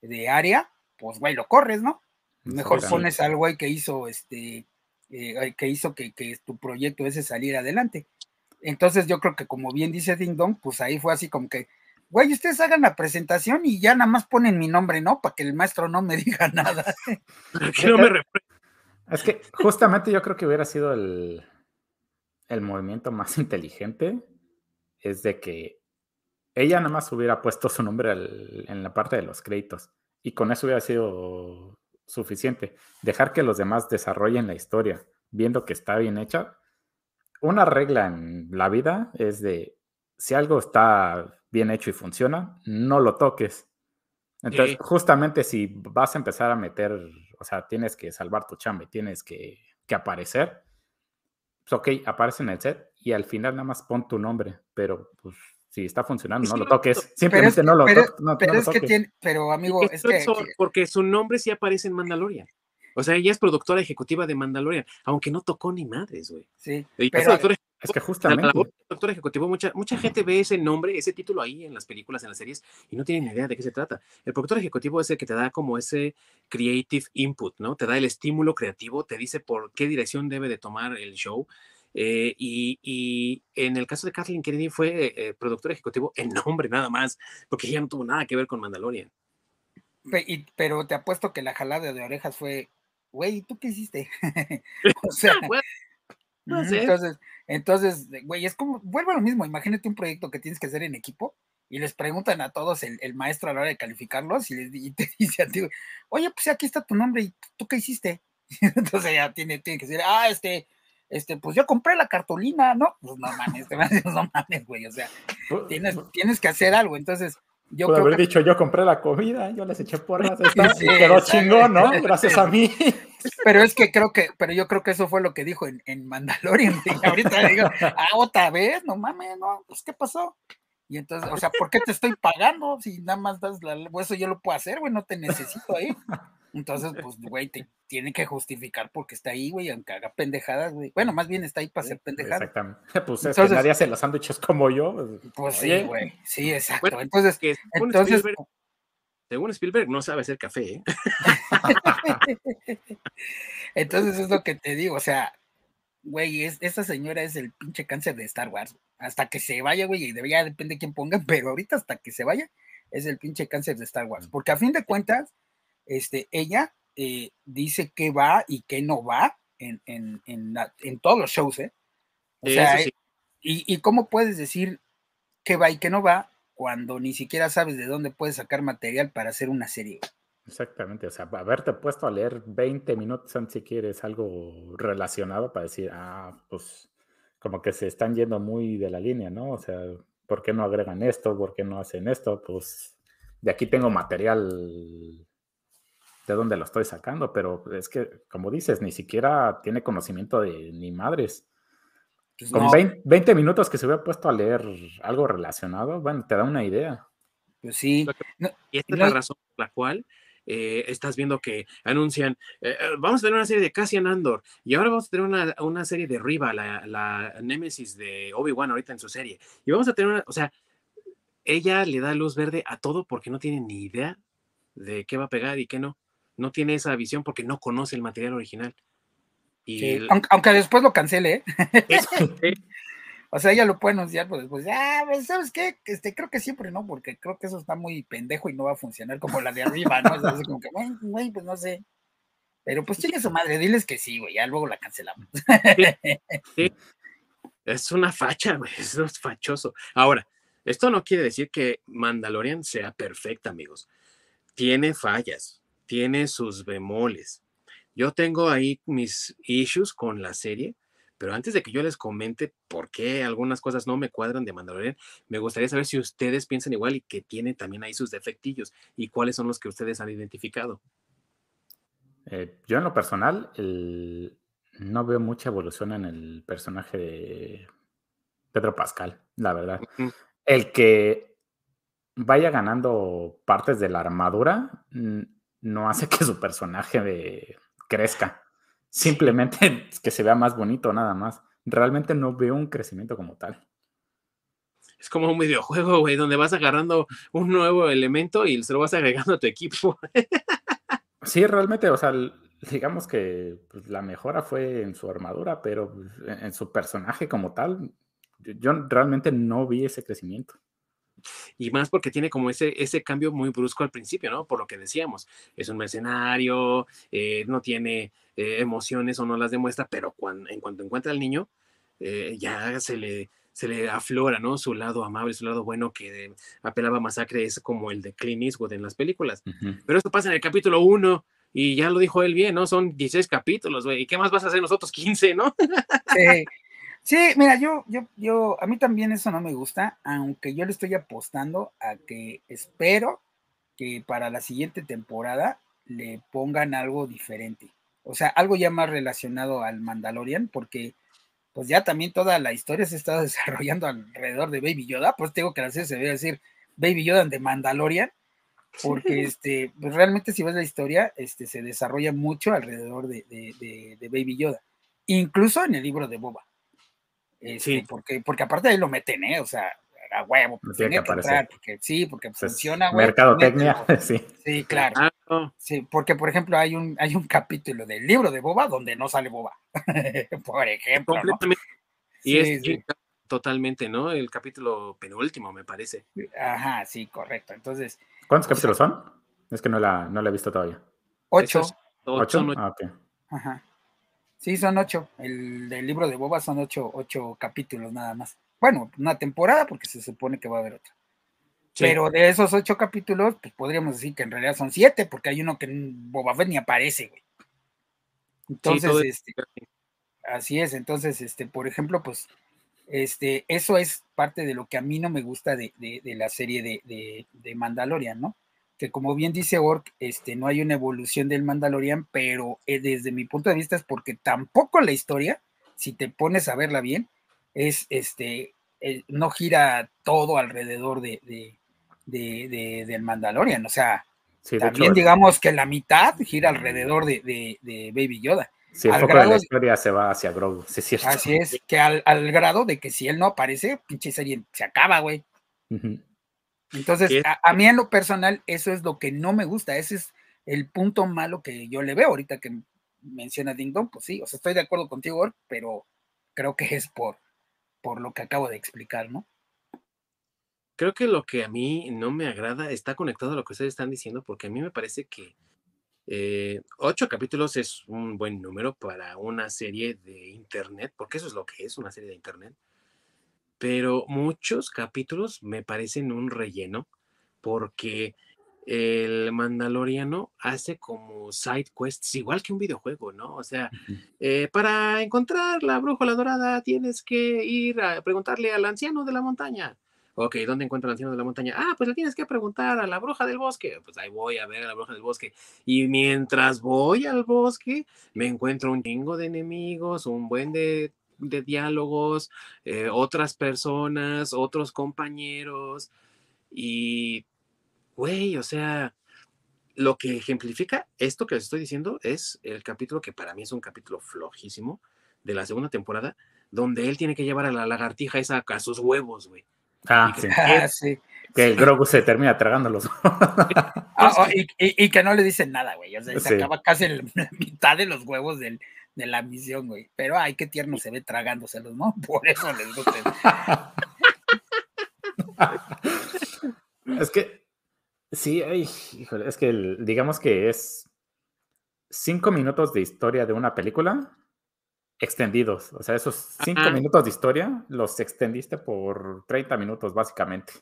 de área, pues, güey, lo corres, ¿no? Mejor pones al güey que hizo este, eh, que hizo que, que, tu proyecto ese saliera adelante. Entonces yo creo que como bien dice Ding Dong, pues ahí fue así como que, güey, ustedes hagan la presentación y ya nada más ponen mi nombre, ¿no? Para que el maestro no me diga nada. que no me es que justamente yo creo que hubiera sido el, el movimiento más inteligente, es de que ella nada más hubiera puesto su nombre en la parte de los créditos y con eso hubiera sido suficiente. Dejar que los demás desarrollen la historia, viendo que está bien hecha. Una regla en la vida es de si algo está bien hecho y funciona, no lo toques. Entonces, justamente si vas a empezar a meter, o sea, tienes que salvar tu chamba y tienes que, que aparecer, pues ok, aparece en el set y al final nada más pon tu nombre, pero pues si está funcionando, no lo toques. Simplemente no lo, toques. pero es que tiene, pero amigo, es que, porque su nombre sí aparece en Mandalorian. O sea, ella es productora ejecutiva de Mandalorian, aunque no tocó ni madres, güey. Sí. Pero, es que justamente. Productor ejecutivo, mucha, mucha gente ve ese nombre, ese título ahí en las películas, en las series, y no tienen idea de qué se trata. El productor ejecutivo es el que te da como ese creative input, ¿no? Te da el estímulo creativo, te dice por qué dirección debe de tomar el show. Eh, y, en el caso de Kathleen Kennedy fue eh, productor ejecutivo en nombre nada más, porque ella no tuvo nada que ver con Mandalorian. pero te apuesto que la jalada de orejas fue güey, ¿tú qué hiciste? o sea, entonces, entonces, güey, es como, vuelve a lo mismo, imagínate un proyecto que tienes que hacer en equipo y les preguntan a todos el, maestro a la hora de calificarlos y, les, te dice a ti, oye, pues aquí está tu nombre y tú qué hiciste. entonces ya tiene, tiene que decir, ah, este, este, pues yo compré la cartulina, ¿no? Pues no mames, no mames, güey, o sea, pues, tienes, tienes que hacer algo, entonces yo Puedo haber dicho, yo compré la comida, yo les eché porras, sí, quedó chingón, ¿no? Gracias a mí. Pero es que creo que, pero yo creo que eso fue lo que dijo en, en Mandalorian. Y ahorita digo, ah, otra vez, no mames, no, pues ¿qué pasó? Y entonces, o sea, ¿por qué te estoy pagando? Si nada más das la, eso yo lo puedo hacer, güey, no te necesito ahí. Entonces, pues, güey, te tiene que justificar porque está ahí, güey, aunque haga pendejadas, güey. Bueno, más bien está ahí para hacer pendejadas. Exactamente. Pues es que nadie hace los sándwiches como yo. Pues, pues sí, güey. Sí, exacto. entonces, que entonces según Spielberg, no sabe hacer café. ¿eh? entonces es lo que te digo, o sea, güey, esta señora es el pinche cáncer de Star Wars. Hasta que se vaya, güey, y ya depende de quién ponga, pero ahorita hasta que se vaya, es el pinche cáncer de Star Wars. Porque a fin de cuentas, este, ella eh, dice que va y que no va en, en, en, todos los shows, ¿eh? O sea, y, y, cómo puedes decir que va y que no va cuando ni siquiera sabes de dónde puedes sacar material para hacer una serie? Exactamente, o sea, haberte puesto a leer 20 minutos antes si quieres algo relacionado para decir, ah, pues como que se están yendo muy de la línea, ¿no? O sea, ¿por qué no agregan esto? ¿Por qué no hacen esto? Pues de aquí tengo material de dónde lo estoy sacando, pero es que, como dices, ni siquiera tiene conocimiento de ni madres. Pues Con 20, minutos que se hubiera puesto a leer algo relacionado, bueno, te da una idea. Pues sí. y esta es la razón por la cual eh, estás viendo que anuncian, eh, eh, vamos a tener una serie de Cassian Andor y ahora vamos a tener una, una serie de Riva, la, la Némesis de Obi-Wan ahorita en su serie. Y vamos a tener una, o sea, ella le da luz verde a todo porque no tiene ni idea de qué va a pegar y qué no no tiene esa visión porque no conoce el material original. Y aunque, después lo cancele. ¿eh? O sea, ella lo puede anunciar, pues después, ah, pues, ¿sabes qué? Este, creo que siempre no, porque creo que eso está muy pendejo y no va a funcionar como la de arriba, ¿no? O sea, como que, güey, pues no sé. Pero pues tiene su madre, diles que sí, güey, ya luego la cancelamos. Es una facha, güey, es fachoso. Ahora, esto no quiere decir que Mandalorian sea perfecta, amigos. Tiene fallas, tiene sus bemoles. Yo tengo ahí mis issues con la serie, pero antes de que yo les comente por qué algunas cosas no me cuadran de Mandalorian, me gustaría saber si ustedes piensan igual y que tiene también ahí sus defectillos y cuáles son los que ustedes han identificado. Eh, yo en lo personal no veo mucha evolución en el personaje de Pedro Pascal, la verdad. El que vaya ganando partes de la armadura no hace que su personaje crezca. Simplemente que se vea más bonito, nada más. Realmente no veo un crecimiento como tal. Es como un videojuego, güey, donde vas agarrando un nuevo elemento y se lo vas agregando a tu equipo. sí, realmente, o sea, digamos que pues, la mejora fue en su armadura, pero pues, en su personaje como tal, yo realmente no vi ese crecimiento. Y más porque tiene como ese, ese cambio muy brusco al principio, ¿no? Por lo que decíamos, es un mercenario, eh, no tiene eh, emociones o no las demuestra, pero cuando, en cuanto encuentra al niño, eh, ya se le, se le aflora, ¿no? Su lado amable, su lado bueno que apelaba a masacre es como el de Clint Eastwood en las películas. Pero eso pasa en el capítulo 1 y ya lo dijo él bien, ¿no? Son 16 capítulos, güey. ¿Y qué más vas a hacer nosotros? 15, ¿no? Sí. Sí, mira, yo, yo, yo, a mí también eso no me gusta, aunque yo le estoy apostando a que espero que para la siguiente temporada le pongan algo diferente. O sea, algo ya más relacionado al Mandalorian, porque pues ya también toda la historia se está desarrollando alrededor de Baby Yoda, pues tengo que hacer, se debe decir Baby Yoda de Mandalorian, porque este, pues realmente si ves la historia, este, se desarrolla mucho alrededor de, de Baby Yoda, incluso en el libro de Boba sí. Este, porque, porque aparte ahí lo meten, ¿eh? O sea, a huevo, pues, tiene que, entrar, porque sí, porque pues, funciona, güey. Mercadotecnia, sí. Sí, claro. Sí, porque por ejemplo hay un, hay un capítulo del libro de Boba donde no sale Boba, por ejemplo. Completamente. Y es totalmente, ¿no? El capítulo penúltimo, me parece. Ajá, sí, correcto. Entonces. ¿Cuántos capítulos son? Es que no la, no la he visto todavía. Ocho. ¿Ocho? Ah, ok. Ajá. Sí, son ocho. El del libro de Boba son ocho, ocho capítulos nada más. Bueno, una temporada porque se supone que va a haber otra. Pero de esos ocho capítulos, pues podríamos decir que en realidad son siete, porque hay uno que Boba Fett ni aparece, güey. Entonces, este, así es. Entonces, este, por ejemplo, pues, este, eso es parte de lo que a mí no me gusta de, la serie de, de Mandalorian, ¿no? Que como bien dice Ork, este, no hay una evolución del Mandalorian, pero eh, desde mi punto de vista es porque tampoco la historia, si te pones a verla bien, es este, eh, no gira todo alrededor de, de, del Mandalorian, o sea, también digamos que la mitad gira alrededor de, Baby Yoda. Sí, el foco de la historia se va hacia Grogu, sí, cierto. Así es, que al, grado de que si él no aparece, pinche serie se acaba, güey. Entonces, a, mí en lo personal, eso es lo que no me gusta, ese es el punto malo que yo le veo ahorita que menciona Ding Dong, pues sí, o sea, estoy de acuerdo contigo, pero creo que es por, por lo que acabo de explicar, ¿no? Creo que lo que a mí no me agrada está conectado a lo que ustedes están diciendo, porque a mí me parece que eh, ocho capítulos es un buen número para una serie de internet, porque eso es lo que es una serie de internet pero muchos capítulos me parecen un relleno porque el Mandaloriano hace como side quests, igual que un videojuego, ¿no? O sea, eh, para encontrar la brújula dorada tienes que ir a preguntarle al anciano de la montaña. Ok, ¿dónde encuentro al anciano de la montaña? Ah, pues le tienes que preguntar a la bruja del bosque. Pues ahí voy a ver a la bruja del bosque. Y mientras voy al bosque, me encuentro un chingo de enemigos, un buen de de diálogos, eh, otras personas, otros compañeros. Y, güey, o sea, lo que ejemplifica esto que les estoy diciendo es el capítulo que para mí es un capítulo flojísimo de la segunda temporada, donde él tiene que llevar a la lagartija esa a sus huevos, güey. Ah, y que, ah, sí. Que el Grogu se termina tragándolos. Ah, oh, y, que no le dicen nada, güey. O sea, se acaba casi la mitad de los huevos del, de la misión, güey. Pero ay, qué tierno se ve tragándoselos, ¿no? Por eso les gusta. es que, sí, híjole, es que digamos que es cinco minutos de historia de una película extendidos. O sea, esos cinco minutos de historia los extendiste por 30 minutos, básicamente.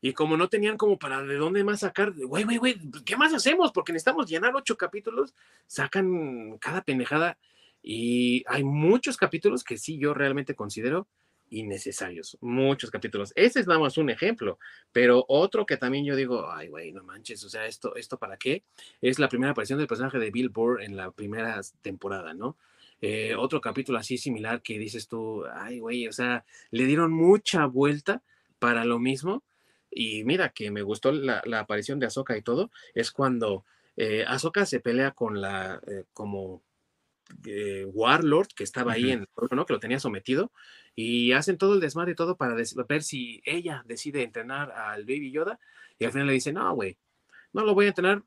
Y como no tenían como para de dónde más sacar, güey, güey, güey, ¿qué más hacemos? Porque necesitamos llenar ocho capítulos, sacan cada pendejada. Y hay muchos capítulos que sí yo realmente considero innecesarios. Muchos capítulos. Ese es nada más un ejemplo. Pero otro que también yo digo, ay, güey, no manches, o sea, esto, esto para qué? Es la primera aparición del personaje de Bill Burr en la primera temporada, ¿no? Eh, otro capítulo así similar que dices tú, ay, güey, o sea, le dieron mucha vuelta para lo mismo. Y mira, que me gustó la, aparición de Ahsoka y todo, es cuando eh, Ahsoka se pelea con la, eh, como eh, Warlord que estaba ahí en el pueblo, Que lo tenía sometido y hacen todo el desmadre y todo para ver si ella decide entrenar al Baby Yoda y al final le dice, no, güey, no lo voy a entrenar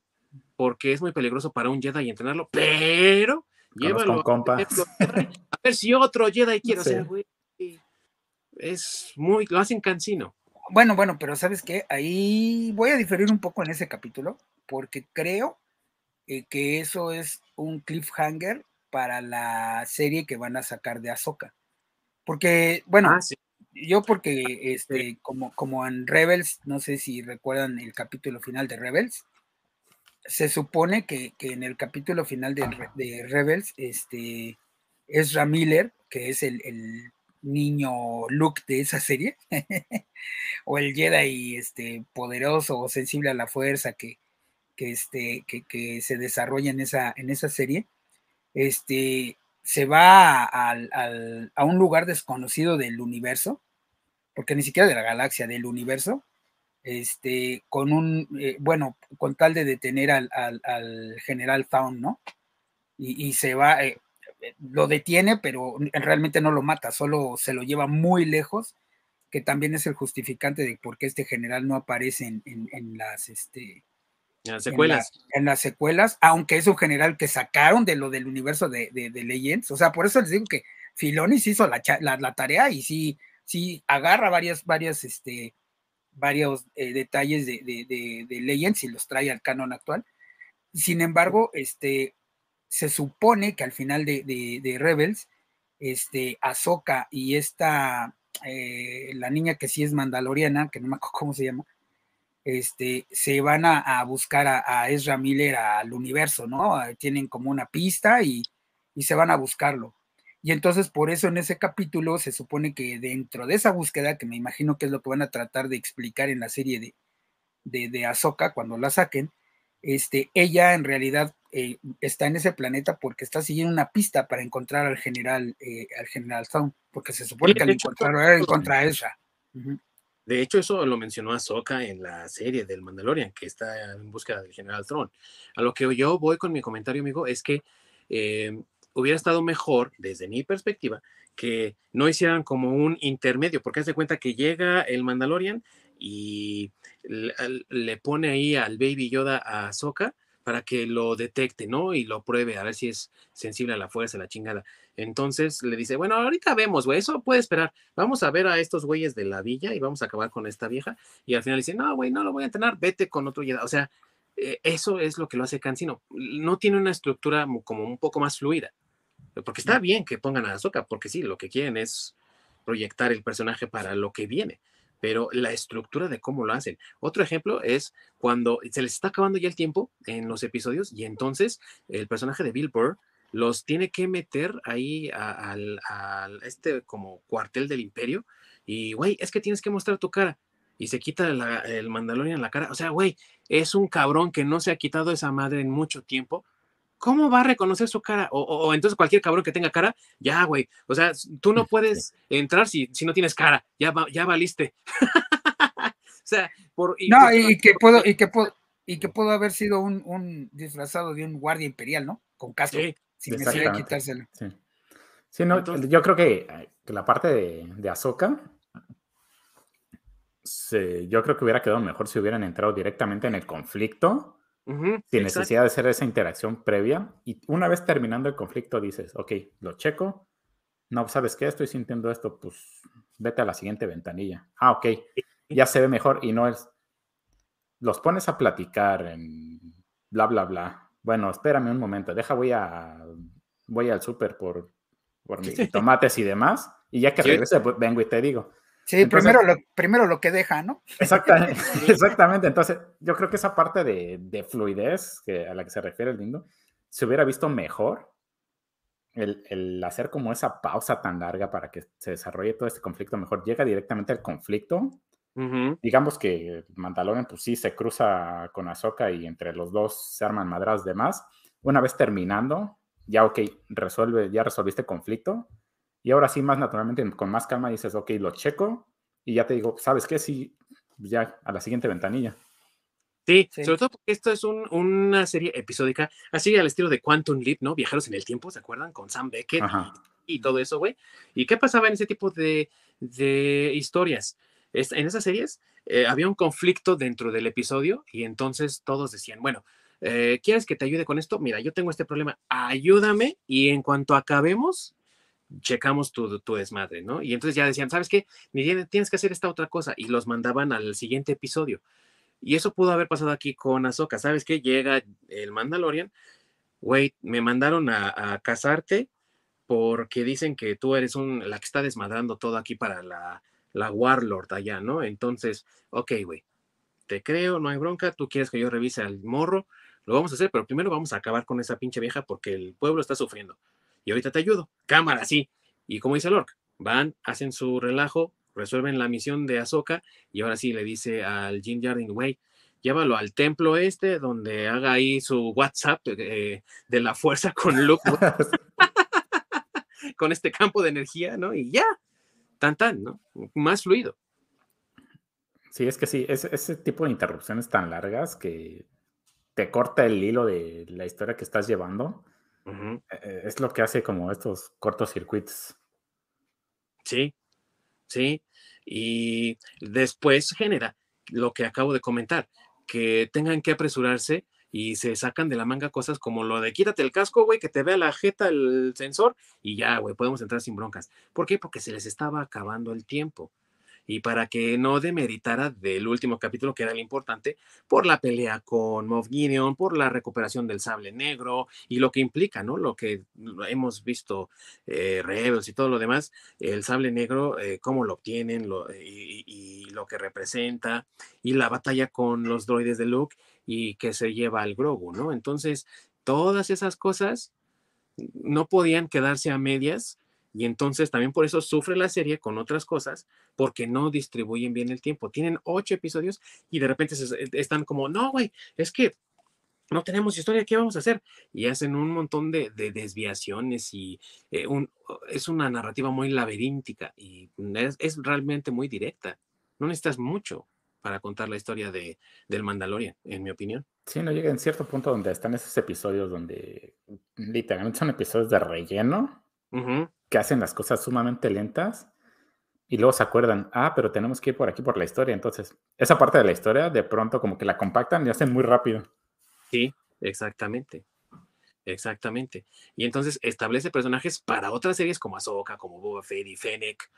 porque es muy peligroso para un Jedi entrenarlo, pero llévalo a, ver si otro Jedi quiere hacer, güey. Es muy, lo hacen cansino. Bueno, bueno, pero ¿sabes qué? Ahí voy a diferir un poco en ese capítulo, porque creo eh, que eso es un cliffhanger para la serie que van a sacar de Ahsoka. Porque, bueno, ah, yo porque este, como, como en Rebels, no sé si recuerdan el capítulo final de Rebels, se supone que, en el capítulo final de, Rebels, este, Ezra Miller, que es el, niño Luke de esa serie, o el Jedi este, poderoso o sensible a la fuerza que, que, este, que, que se desarrolla en esa, en esa serie, este, se va a un lugar desconocido del universo, porque ni siquiera de la galaxia, del universo, este, con un, eh, bueno, con tal de detener al, general Town, ¿no? Y, se va, eh, lo detiene, pero realmente no lo mata, solo se lo lleva muy lejos, que también es el justificante de por qué este general no aparece en, en las, este, en las secuelas. En, las secuelas, aunque es un general que sacaron de lo del universo de, de, Legends. O sea, por eso les digo que Filonis hizo la, la, tarea y sí, sí agarra varias, varias, este, varios eh, detalles de, de, Legends y los trae al canon actual. Sin embargo, este, se supone que al final de, Rebels, este, Ahsoka y esta, eh, la niña que sí es mandaloriana, que no me acuerdo cómo se llama, este, se van a, buscar a, Ezra Miller al universo, ¿no? Ah, tienen como una pista y, se van a buscarlo. Y entonces por eso en ese capítulo se supone que dentro de esa búsqueda, que me imagino que es lo que van a tratar de explicar en la serie de, de, de Ahsoka cuando la saquen, este, ella en realidad eh, está en ese planeta porque está siguiendo una pista para encontrar al general, eh, al general porque se supone que al encontrarlo era en contra Ezra. De hecho, eso lo mencionó Ahsoka en la serie del Mandalorian, que está en búsqueda del General Throne. A lo que yo voy con mi comentario, amigo, es que eh, hubiera estado mejor, desde mi perspectiva, que no hicieran como un intermedio, porque hace cuenta que llega el Mandalorian y le, pone ahí al Baby Yoda a Ahsoka para que lo detecte, ¿no? Y lo pruebe, a ver si es sensible a la fuerza, la chingada. Entonces le dice, bueno, ahorita vemos, güey, eso puede esperar. Vamos a ver a estos güeyes de la villa y vamos a acabar con esta vieja. Y al final dice, no, güey, no lo voy a entrenar, vete con otro. O sea, eh, eso es lo que lo hace cansino. No tiene una estructura como un poco más fluida. Porque está bien que pongan a Azoka, porque sí, lo que quieren es proyectar el personaje para lo que viene pero la estructura de cómo lo hacen. Otro ejemplo es cuando se les está acabando ya el tiempo en los episodios y entonces el personaje de Bill Burr los tiene que meter ahí al, este como cuartel del imperio y, güey, es que tienes que mostrar tu cara y se quita el Mandalorian en la cara. O sea, güey, es un cabrón que no se ha quitado esa madre en mucho tiempo. ¿Cómo va a reconocer su cara? O, entonces cualquier cabrón que tenga cara, ya, güey. O sea, tú no puedes entrar si, si no tienes cara. Ya, ya valiste. o sea, por... no, y, que puedo, y que puedo, y que pudo haber sido un, disfrazado de un guardia imperial, ¿no? Con casco, sin necesidad de quitárselo. Sí. no, yo creo que, la parte de, de Ahsoka, yo creo que hubiera quedado mejor si hubieran entrado directamente en el conflicto sin necesidad de hacer esa interacción previa. Y una vez terminando el conflicto dices, ok, lo checo. No, ¿sabes qué? Estoy sintiendo esto, pues vete a la siguiente ventanilla. Ah, ok, ya se ve mejor y no es... Los pones a platicar en bla, bla, bla. Bueno, espérame un momento, deja, voy a... Voy al súper por, por mis tomates y demás. Y ya que regrese, pues, vengo y te digo. Sí, primero, lo, primero lo que deja, ¿no? Exactamente, exactamente. Entonces, yo creo que esa parte de, fluidez que, a la que se refiere el lindo, se hubiera visto mejor el, hacer como esa pausa tan larga para que se desarrolle todo este conflicto mejor. Llega directamente al conflicto. Digamos que Mandalorian, pues sí, se cruza con Ahsoka y entre los dos se arman madras de más. Una vez terminando, ya ok, resuelve, ya resolviste el conflicto y ahora sí, más naturalmente, con más calma dices, ok, lo checo y ya te digo, ¿sabes qué? Sí, ya a la siguiente ventanilla. Sí, sobre todo porque esto es una serie episódica, así al estilo de Quantum Leap, ¿no? Viajeros en el tiempo, ¿se acuerdan? Con Sam Beckett y, todo eso, güey. ¿Y qué pasaba en ese tipo de, historias? en esas series eh, había un conflicto dentro del episodio y entonces todos decían, bueno, eh, ¿quieres que te ayude con esto? Mira, yo tengo este problema, ayúdame y en cuanto acabemos, checamos tu, tu, desmadre, ¿no? Y entonces ya decían, ¿sabes qué? Tienes que hacer esta otra cosa y los mandaban al siguiente episodio. Y eso pudo haber pasado aquí con Ahsoka, ¿sabes qué? Llega el Mandalorian, güey, me mandaron a, casarte porque dicen que tú eres un, la que está desmadrando todo aquí para la, la Warlord allá, ¿no? Entonces, ok, güey, te creo, no hay bronca, tú quieres que yo revise al morro, lo vamos a hacer, pero primero vamos a acabar con esa pinche vieja porque el pueblo está sufriendo y ahorita te ayudo. Cámara, sí. Y como dice Lork, van, hacen su relajo, resuelven la misión de Ahsoka y ahora sí le dice al Jim Jardin, güey, llévalo al templo este donde haga ahí su WhatsApp eh, de la fuerza con Luke, con este campo de energía, ¿no? Y ya, tan tan, ¿no? Más fluido. Sí, es que sí, ese tipo de interrupciones tan largas que te corta el hilo de la historia que estás llevando e, e, es lo que hace como estos cortocircuitos. Sí, sí. Y después genera lo que acabo de comentar, que tengan que apresurarse y se sacan de la manga cosas como lo de quítate el casco, güey, que te vea la jeta el sensor y ya, güey, podemos entrar sin broncas. ¿Por qué? Porque se les estaba acabando el tiempo y para que no demeritara del último capítulo, que era el importante, por la pelea con Moff Gideon, por la recuperación del sable negro y lo que implica, ¿no? Lo que hemos visto, eh, Rebels y todo lo demás, el sable negro, eh, cómo lo obtienen y, y, lo que representa, y la batalla con los droides de Luke y que se lleva al Grogu, ¿no? Entonces, todas esas cosas no podían quedarse a medias y entonces también por eso sufre la serie con otras cosas, porque no distribuyen bien el tiempo. Tienen ocho episodios y de repente eh, están como, no, güey, es que no tenemos historia, ¿qué vamos a hacer? Y hacen un montón de, desviaciones y eh, es una narrativa muy laberíntica y es, realmente muy directa. No necesitas mucho para contar la historia de, del Mandalorian, en mi opinión. Sí, no llega en cierto punto donde están esos episodios donde literalmente son episodios de relleno, que hacen las cosas sumamente lentas y luego se acuerdan, ah, pero tenemos que ir por aquí por la historia. Entonces, esa parte de la historia de pronto como que la compactan y hacen muy rápido. Sí, exactamente. Exactamente. Y entonces establece personajes para otras series como Ahsoka, como Boba Fett y Fennec,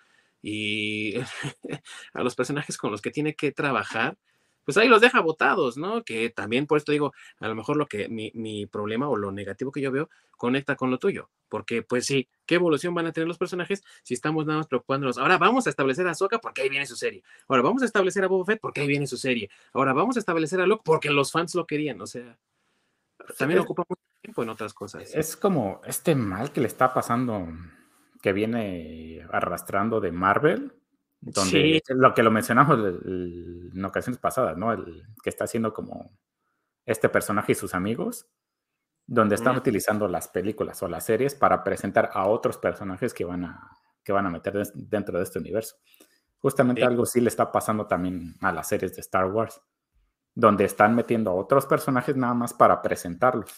y a los personajes con los que tiene que trabajar pues ahí los deja votados, ¿no? Que también por esto digo, a lo mejor lo que mi, problema o lo negativo que yo veo conecta con lo tuyo, porque pues sí, ¿qué evolución van a tener los personajes si estamos nada más preocupándonos? Ahora vamos a establecer a Soka porque ahí viene su serie, ahora vamos a establecer a Boba Fett porque ahí viene su serie, ahora vamos a establecer a Luke porque los fans lo querían, o sea, también ocupa mucho tiempo en otras cosas. Es como este mal que le está pasando, que viene arrastrando de Marvel, donde lo que lo mencionamos en ocasiones pasadas, ¿no? El que está haciendo como este personaje y sus amigos, donde están utilizando las películas o las series para presentar a otros personajes que van a, que van a meter dentro de este universo. Justamente algo sí le está pasando también a las series de Star Wars, donde están metiendo a otros personajes nada más para presentarlos.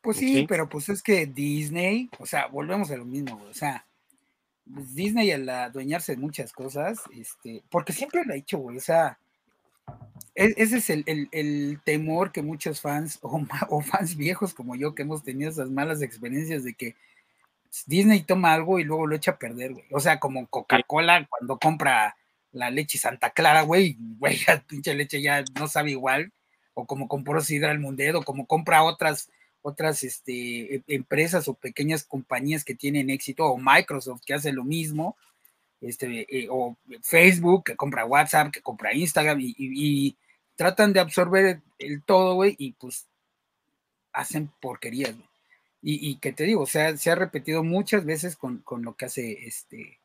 Pues sí, pero pues es que Disney, o sea, volvemos a lo mismo, o sea, pues, Disney al adueñarse de muchas cosas, este, porque siempre lo ha hecho, güey, o sea, e, ese es el, temor que muchos fans o, fans viejos como yo que hemos tenido esas malas experiencias de que Disney toma algo y luego lo echa a perder, güey. O sea, como Coca-Cola cuando compra la leche Santa Clara, güey, güey, la pinche leche ya no sabe igual, o como compró Sidra al Mundero, o como compra otras otras este, e, empresas o pequeñas compañías que tienen éxito, o Microsoft que hace lo mismo, este, eh, o Facebook que compra WhatsApp, que compra Instagram, y, tratan de absorber el, todo, güey, y pues hacen porquerías, Y, que te digo, o sea, se ha repetido muchas veces con, lo que hace este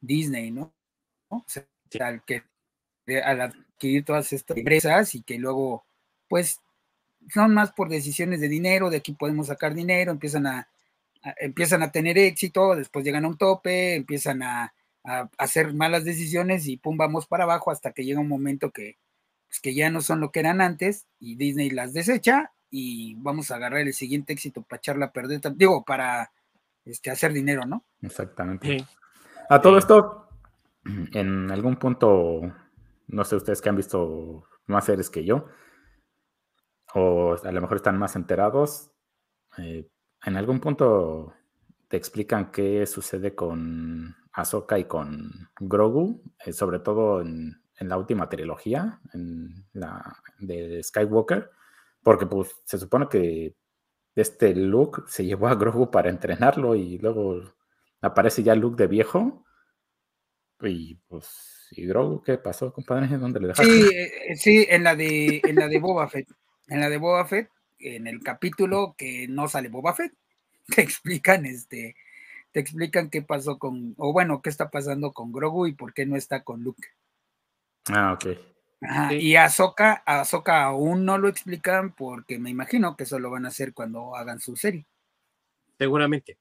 Disney, ¿no? O sea, al, que, al adquirir todas estas empresas y que luego, pues, son más por decisiones de dinero, de aquí podemos sacar dinero, empiezan a, empiezan a tener éxito, después llegan a un tope, empiezan a, hacer malas decisiones y pum, vamos para abajo hasta que llega un momento que, pues, que ya no son lo que eran antes y Disney las desecha y vamos a agarrar el siguiente éxito para echarla a perder, digo, para este, hacer dinero, ¿no? Exactamente. A todo esto, en algún punto, no sé ustedes que han visto más series que yo, o a lo mejor están más enterados, eh, en algún punto te explican qué sucede con Ahsoka y con Grogu, eh, sobre todo en, la última trilogía, en la de Skywalker, porque pues se supone que este Luke se llevó a Grogu para entrenarlo y luego aparece ya Luke de viejo y pues ¿y Grogu qué pasó, compadre? ¿Dónde le dejaste? Sí, eh, sí, en la de en la de Boba Fett en la de Boba Fett, en el capítulo que no sale Boba Fett, te explican este, te explican qué pasó con, o bueno, qué está pasando con Grogu y por qué no está con Luke. Ah, ok. Y a Ahsoka, Ahsoka aún no lo explican porque me imagino que eso lo van a hacer cuando hagan su serie. Seguramente.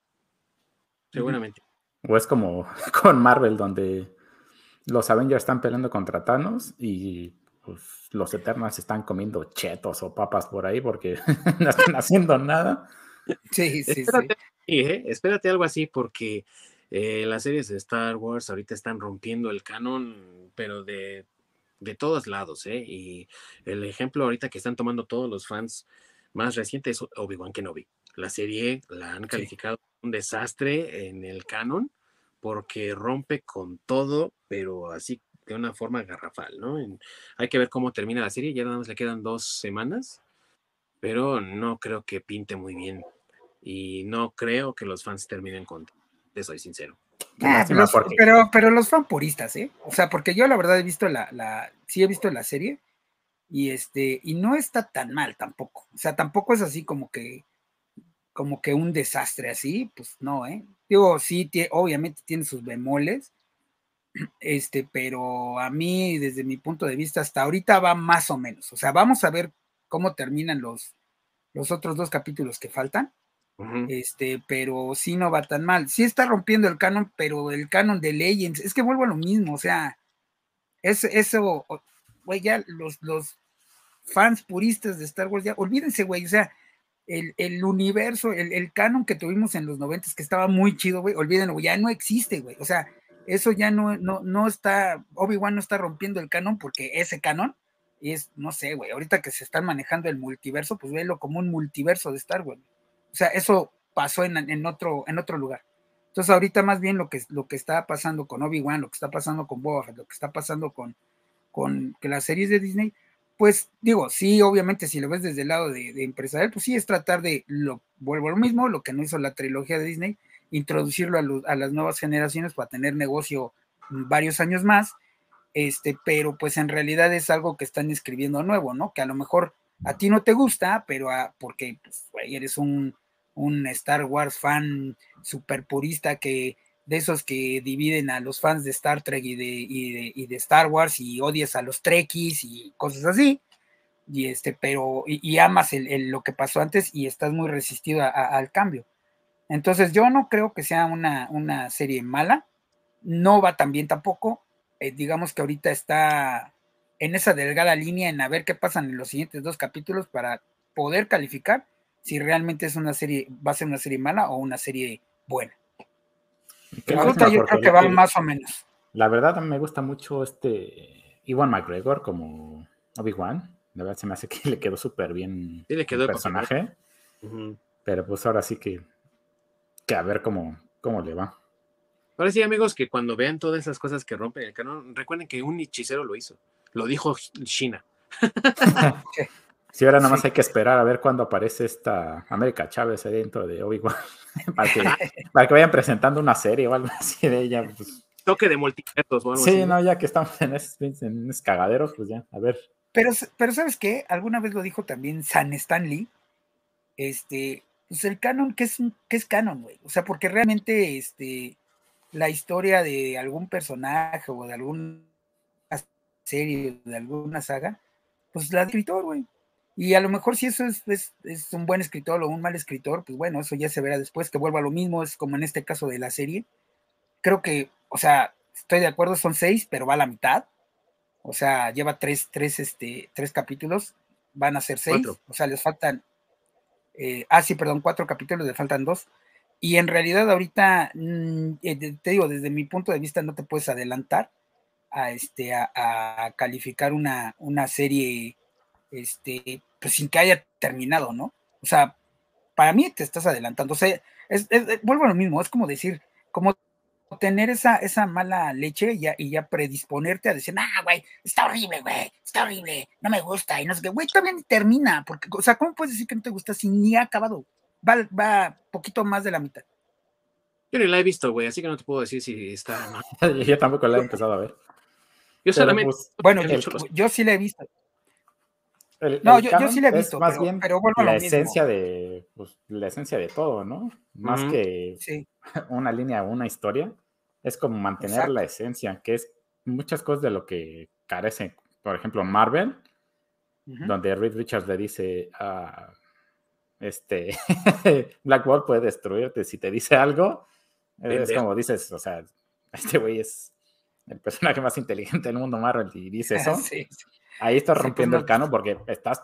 Seguramente. O es como con Marvel, donde los Avengers están peleando contra Thanos y pues los Eternas están comiendo chetos o papas por ahí porque no están haciendo nada. Sí, sí, espérate, sí. ¿eh? espérate algo así porque eh, las series de Star Wars ahorita están rompiendo el canon, pero de, de todos lados, ¿eh? Y el ejemplo ahorita que están tomando todos los fans más recientes es Obi-Wan Kenobi. La serie la han calificado un desastre en el canon porque rompe con todo, pero así de una forma garrafal, ¿no? hay que ver cómo termina la serie, ya nada más le quedan dos semanas, pero no creo que pinte muy bien y no creo que los fans terminen con, te soy sincero. Ah, pero, pero los fan puristas, ¿eh? O sea, porque yo la verdad he visto la, la, sí he visto la serie y este, y no está tan mal tampoco. O sea, tampoco es así como que, como que un desastre así, pues no, ¿eh? Digo, sí, obviamente tiene sus bemoles, este, pero a mí, desde mi punto de vista, hasta ahorita va más o menos. O sea, vamos a ver cómo terminan los, los otros dos capítulos que faltan. Este, pero sí no va tan mal. Sí está rompiendo el canon, pero el canon de Legends, es que vuelvo a lo mismo, o sea, es, eso, güey, ya los, los fans puristas de Star Wars, ya olvídense, güey, o sea, el, el universo, el, el, canon que tuvimos en los noventas, que estaba muy chido, güey, olvídenlo, ya no existe, güey, o sea, eso ya no, no, no está, Obi-Wan no está rompiendo el canon porque ese canon es, no sé, güey, ahorita que se están manejando el multiverso, pues vélo como un multiverso de Star Wars. O sea, eso pasó en, otro, en otro lugar. Entonces ahorita más bien lo que, lo que está pasando con Obi-Wan, lo que está pasando con Boba lo que está pasando con, con que las series de Disney, pues digo, sí, obviamente si lo ves desde el lado de, de empresarial, pues sí es tratar de, lo vuelvo a lo mismo, lo que no hizo la trilogía de Disney, introducirlo a, las nuevas generaciones para tener negocio varios años más, este, pero pues en realidad es algo que están escribiendo nuevo, ¿no? Que a lo mejor a ti no te gusta, pero a, porque pues, eres un, un Star Wars fan super purista que de esos que dividen a los fans de Star Trek y de, y de, Star Wars y odias a los Trekkies y cosas así. Y este, pero, y, amas el, lo que pasó antes y estás muy resistido al cambio. Entonces yo no creo que sea una, una serie mala, no va tan bien tampoco, eh, digamos que ahorita está en esa delgada línea en a ver qué pasan en los siguientes dos capítulos para poder calificar si realmente es una serie, va a ser una serie mala o una serie buena. Ahorita yo creo que va más o menos. La verdad me gusta mucho este Iwan McGregor como Obi-Wan. La verdad se me hace que le quedó súper bien le quedó el personaje. Pero pues ahora sí que, que a ver cómo, cómo le va. Ahora sí, amigos, que cuando vean todas esas cosas que rompen el canon, recuerden que un hechicero lo hizo. Lo dijo China. Sí, ahora nada más hay que esperar a ver cuándo aparece esta América Chávez dentro de Obi-Wan. para, que, vayan presentando una serie o algo así de ella. Pues. Toque de multiversos o algo sí, no, ya que estamos en esos, cagaderos, pues ya, a ver. Pero, pero ¿sabes qué? Alguna vez lo dijo también San Stanley. Este, pues el canon, ¿qué es, qué es canon, güey? O sea, porque realmente este, la historia de algún personaje o de alguna serie, de alguna saga, pues la escritor, güey. Y a lo mejor si eso es, es, un buen escritor o un mal escritor, pues bueno, eso ya se verá después, que vuelva a lo mismo, es como en este caso de la serie. Creo que, o sea, estoy de acuerdo, son seis, pero va a la mitad. O sea, lleva tres, tres, este, tres capítulos, van a ser seis, o sea, les faltan, eh, ah, sí, perdón, cuatro capítulos, le faltan dos. Y en realidad ahorita, mm, eh, te digo, desde mi punto de vista no te puedes adelantar a, este, a, calificar una, una, serie este, pues sin que haya terminado, ¿no? O sea, para mí te estás adelantando. O sea, es, vuelvo a lo mismo, es como decir, como tener esa, esa mala leche y ya, y ya predisponerte a decir, ah, güey, está horrible, güey, está horrible, no me gusta, y no sé qué, güey, también termina, porque, o sea, ¿cómo puedes decir que no te gusta si ni ha acabado? va, va poquito más de la mitad. Yo ni la he visto, güey, así que no te puedo decir si está mal. yo tampoco la he empezado a ver. Yo solamente. Pues, bueno, yo, sí la he visto. no, yo, sí la he visto. más bien pero la esencia de pues, la esencia de todo, ¿no? Más que una línea o una historia, es como mantener la esencia, que es muchas cosas de lo que carece. Por ejemplo, Marvel, donde Reed Richards le dice a este, Black Bolt puede destruirte si te dice algo. Es como dices, o sea, este güey es el personaje más inteligente del mundo Marvel y dice eso. Ahí estás pues, rompiendo el cano porque estás,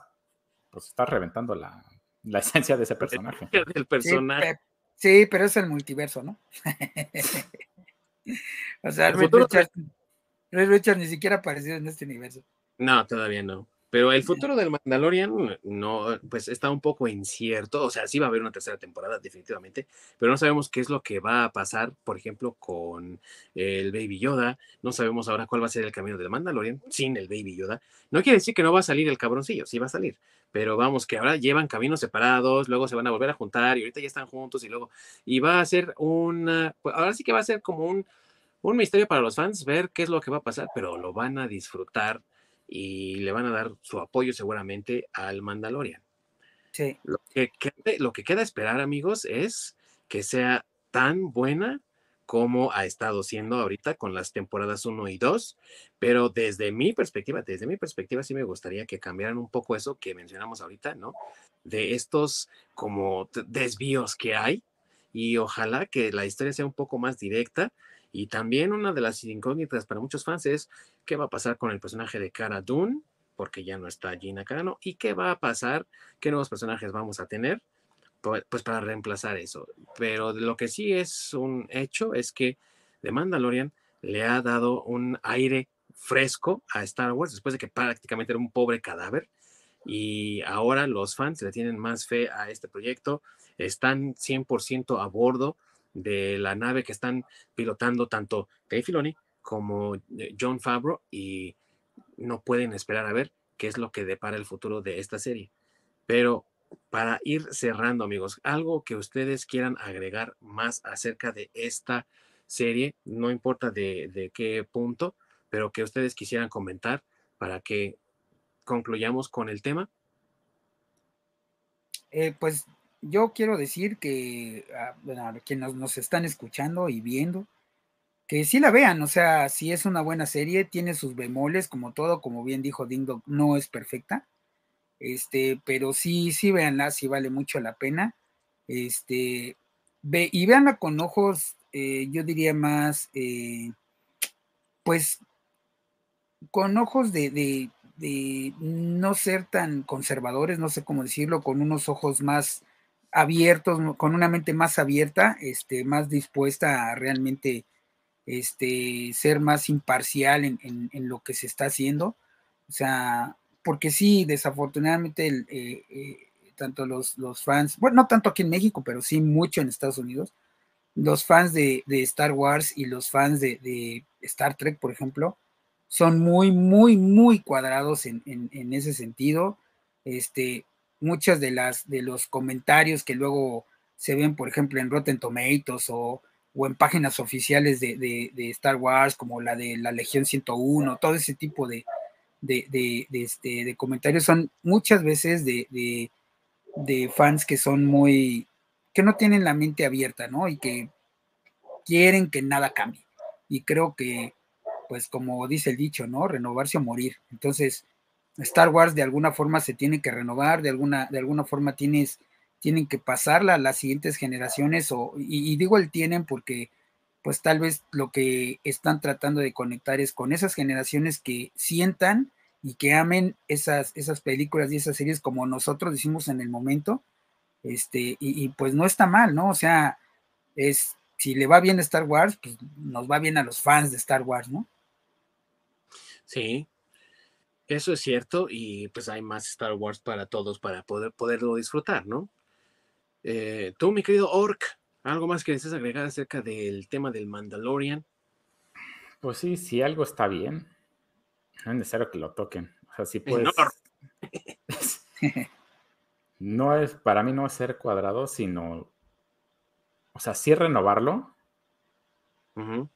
pues estás reventando la, la esencia de ese personaje. El personaje. Sí, pero es el multiverso, ¿no? o sea, Red Richard, Richard ni siquiera apareció en este universo. No, todavía no. Pero el futuro del Mandalorian no, pues está un poco incierto. O sea, sí va a haber una tercera temporada, definitivamente, pero no sabemos qué es lo que va a pasar, por ejemplo, con el Baby Yoda. No sabemos ahora cuál va a ser el camino del Mandalorian sin el Baby Yoda. No quiere decir que no va a salir el cabroncillo, sí va a salir, pero vamos, que ahora llevan caminos separados, luego se van a volver a juntar y ahorita ya están juntos y luego, y va a ser una, pues ahora sí que va a ser como un, un misterio para los fans ver qué es lo que va a pasar, pero lo van a disfrutar y le van a dar su apoyo seguramente al Mandalorian. Sí. Lo que, lo que queda esperar, amigos, es que sea tan buena como ha estado siendo ahorita con las temporadas 1 y 2, pero desde mi perspectiva, desde mi perspectiva sí me gustaría que cambiaran un poco eso que mencionamos ahorita, ¿no? De estos como desvíos que hay y ojalá que la historia sea un poco más directa y también una de las incógnitas para muchos fans es qué va a pasar con el personaje de Cara Dune, porque ya no está Gina Carano, y qué va a pasar, qué nuevos personajes vamos a tener, pues para reemplazar eso. Pero lo que sí es un hecho es que The Mandalorian le ha dado un aire fresco a Star Wars después de que prácticamente era un pobre cadáver. Y ahora los fans le tienen más fe a este proyecto, están 100% a bordo de la nave que están pilotando tanto Dave Filoni como eh, John Favreau y no pueden esperar a ver qué es lo que depara el futuro de esta serie. Pero para ir cerrando, amigos, algo que ustedes quieran agregar más acerca de esta serie, no importa de, qué punto, pero que ustedes quisieran comentar para que concluyamos con el tema. Eh, pues yo quiero decir que, ah, bueno, a quienes nos, están escuchando y viendo, que sí la vean, o sea, si es una buena serie, tiene sus bemoles, como todo, como bien dijo Ding no es perfecta, este, pero sí, sí véanla, sí vale mucho la pena, este, ve, y véanla con ojos, eh, yo diría más, eh, pues, con ojos de, de, de no ser tan conservadores, no sé cómo decirlo, con unos ojos más abiertos, con una mente más abierta, este, más dispuesta a realmente este, ser más imparcial en, lo que se está haciendo. O sea, porque sí, desafortunadamente, eh, eh, tanto los, los, fans, bueno, no tanto aquí en México, pero sí mucho en Estados Unidos, los fans de, Star Wars y los fans de, Star Trek, por ejemplo, son muy, muy, muy cuadrados en, en, ese sentido. Este, muchas de las de los comentarios que luego se ven, por ejemplo, en Rotten Tomatoes o, o en páginas oficiales de, de, Star Wars, como la de la Legión 101, todo ese tipo de, de, este, de comentarios son muchas veces de, fans que son muy, que no tienen la mente abierta, ¿no? Y que quieren que nada cambie. Y creo que, pues como dice el dicho, ¿no? Renovarse o morir. Entonces, Star Wars de alguna forma se tiene que renovar, de alguna, de alguna forma tienes, tienen que pasarla a las siguientes generaciones, o, y, digo el tienen porque pues tal vez lo que están tratando de conectar es con esas generaciones que sientan y que amen esas, esas películas y esas series como nosotros decimos en el momento, este, y, pues no está mal, ¿no? O sea, es, si le va bien a Star Wars, pues nos va bien a los fans de Star Wars, ¿no? Sí, eso es cierto, y pues hay más Star Wars para todos para poder poderlo disfrutar, ¿no? Eh, tú, mi querido Orc, ¿algo más que desees agregar acerca del tema del Mandalorian? Pues sí, si algo está bien, no es necesario que lo toquen. O sea, si puedes. No. es, para mí no es ser cuadrado, sino. O sea, sí renovarlo.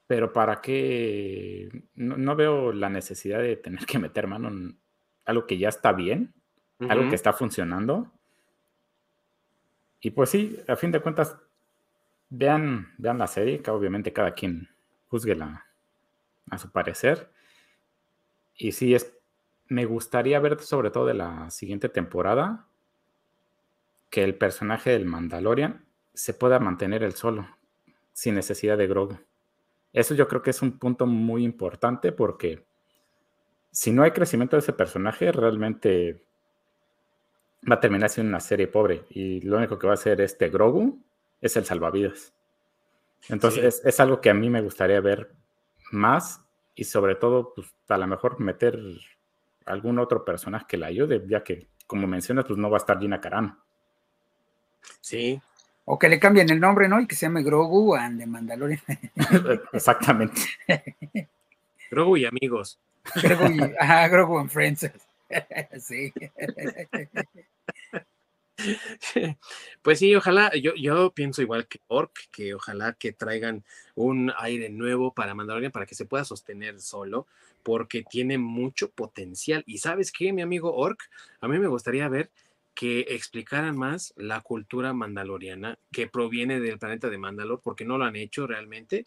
Pero para qué. No, veo la necesidad de tener que meter mano en algo que ya está bien, algo que está funcionando. Y pues sí, a fin de cuentas, vean, vean la serie, que obviamente cada quien juzgue a su parecer. Y sí, es, me gustaría ver sobre todo de la siguiente temporada que el personaje del Mandalorian se pueda mantener el solo, sin necesidad de Grogu. Eso yo creo que es un punto muy importante porque si no hay crecimiento de ese personaje, realmente va a terminar siendo una serie pobre y lo único que va a hacer este Grogu es el salvavidas. Entonces es, algo que a mí me gustaría ver más y sobre todo, pues a lo mejor meter algún otro personaje que la ayude, ya que, como mencionas, pues no va a estar Gina Carano. Sí. O que le cambien el nombre, ¿no? Y que se llame Grogu and the Mandalorian. Exactamente. Grogu y amigos. Grogu y, ajá, Grogu and Friends. sí. Pues sí, ojalá, yo, yo pienso igual que Orc, que ojalá que traigan un aire nuevo para Mandalorian para que se pueda sostener solo, porque tiene mucho potencial. Y sabes qué, mi amigo Orc, a mí me gustaría ver que explicaran más la cultura mandaloriana que proviene del planeta de Mandalor, porque no lo han hecho realmente.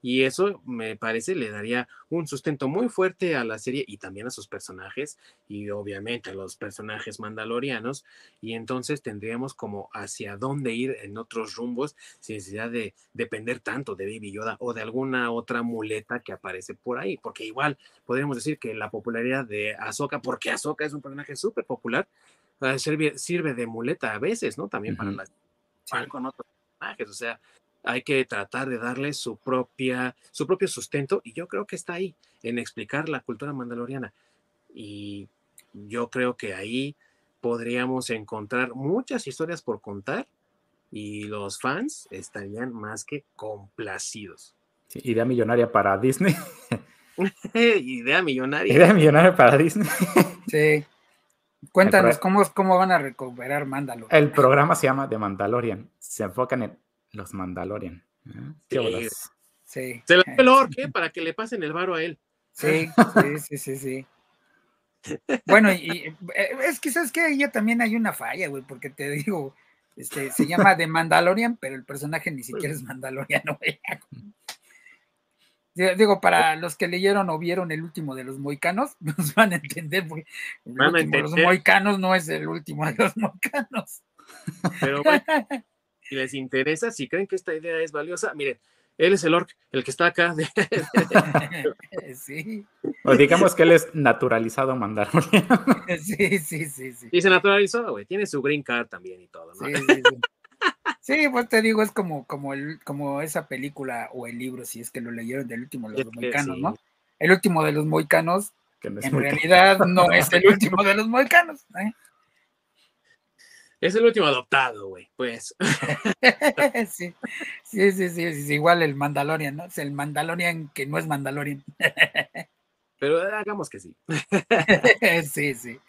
Y eso me parece le daría un sustento muy fuerte a la serie y también a sus personajes y obviamente a los personajes mandalorianos. Y entonces tendríamos como hacia dónde ir en otros rumbos sin necesidad de depender tanto de Baby Yoda o de alguna otra muleta que aparece por ahí. Porque igual podríamos decir que la popularidad de Ahsoka, porque Ahsoka es un personaje súper popular, sirve, sirve de muleta a veces, ¿no? También para las con otros personajes, o sea, hay que tratar de darle su propia, su propio sustento, y yo creo que está ahí, en explicar la cultura mandaloriana. Y yo creo que ahí podríamos encontrar muchas historias por contar y los fans estarían más que complacidos. idea millonaria para Disney. idea millonaria. Idea millonaria para Disney. sí. Cuéntanos cómo, cómo van a recuperar Mandalorian. El programa se llama The Mandalorian. Se enfocan en los Mandalorian. ¿eh? Sí. Se lo el ¿qué? Para que le pasen el varo a él. Sí, sí, sí, sí, Bueno, y, eh, es que sabes que ahí también hay una falla, güey, porque te digo, este, se llama The Mandalorian, pero el personaje ni siquiera es mandaloriano, güey. Digo, para los que leyeron o vieron el último de los moicanos, nos van a entender, porque el último de los moicanos no es el último de los moicanos. Pero bueno, si les interesa, si creen que esta idea es valiosa, miren, él es el orc, el que está acá. sí. O digamos que él es naturalizado mandaron. sí, sí, sí, sí. Y se naturalizó, güey, tiene su green card también y todo, ¿no? Sí, sí, sí. Sí, pues te digo, es como, como, el, como esa película o el libro, si es que lo leyeron del último de los moicanos, ¿no? El último de los moicanos, en realidad no es el último de los mohicanos. ¿eh? Es el último adoptado, güey, pues. sí, sí, sí, sí, es igual el Mandalorian, ¿no? Es el Mandalorian que no es Mandalorian. Pero hagamos que sí. sí, sí.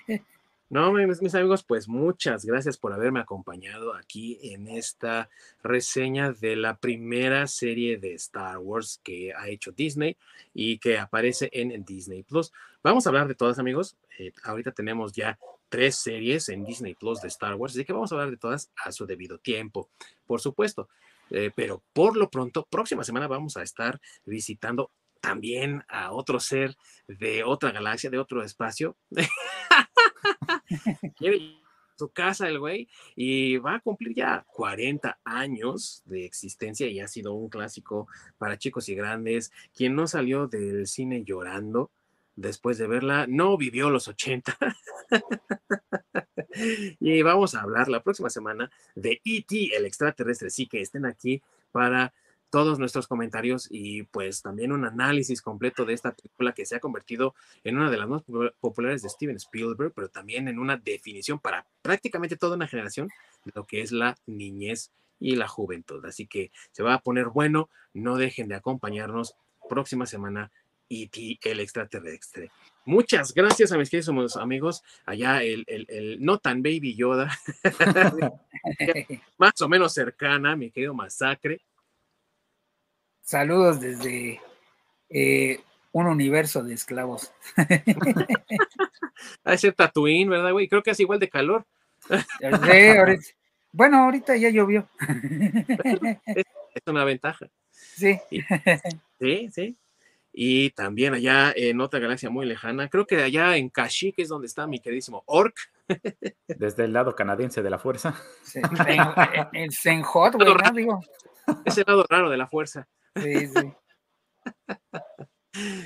No, mis, amigos, pues muchas gracias por haberme acompañado aquí en esta reseña de la primera serie de Star Wars que ha hecho Disney y que aparece en Disney Plus. Vamos a hablar de todas, amigos. Eh, ahorita tenemos ya tres series en Disney Plus de Star Wars, así que vamos a hablar de todas a su debido tiempo, por supuesto. Eh, pero por lo pronto, próxima semana vamos a estar visitando también a otro ser de otra galaxia, de otro espacio. Su casa el güey y va a cumplir ya 40 años de existencia y ha sido un clásico para chicos y grandes. Quien no salió del cine llorando después de verla no vivió los 80. y vamos a hablar la próxima semana de E.T., el extraterrestre. Sí que estén aquí para todos nuestros comentarios y pues también un análisis completo de esta película que se ha convertido en una de las más populares de Steven Spielberg, pero también en una definición para prácticamente toda una generación de lo que es la niñez y la juventud. Así que se va a poner bueno, no dejen de acompañarnos próxima semana E.T. el extraterrestre. Muchas gracias a mis queridos amigos. Allá el, el, el no tan baby Yoda, más o menos cercana, mi querido Masacre. Saludos desde eh, un universo de esclavos. a ese Tatooine, ¿verdad, güey? Creo que es igual de calor. bueno, ahorita ya llovió. es una ventaja. Sí. sí, sí. Y también allá en otra galaxia muy lejana, creo que allá en Kashyyyk es donde está mi queridísimo Orc. Desde el lado canadiense de la fuerza. Sí, el Senhot, güey, ¿no? Digo. Es el lado raro de la fuerza.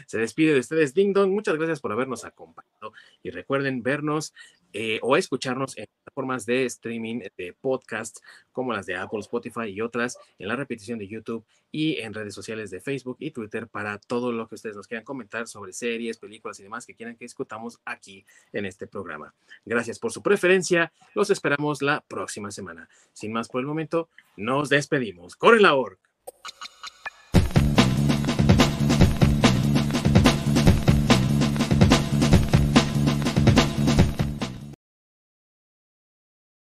Se despide de ustedes Ding Dong. Muchas gracias por habernos acompañado. Y recuerden vernos eh, o escucharnos en plataformas de streaming de podcasts como las de Apple, Spotify y otras, en la repetición de YouTube y en redes sociales de Facebook y Twitter para todo lo que ustedes nos quieran comentar sobre series, películas y demás que quieran que discutamos aquí en este programa. Gracias por su preferencia. Los esperamos la próxima semana. Sin más por el momento, nos despedimos. ¡Corre la org!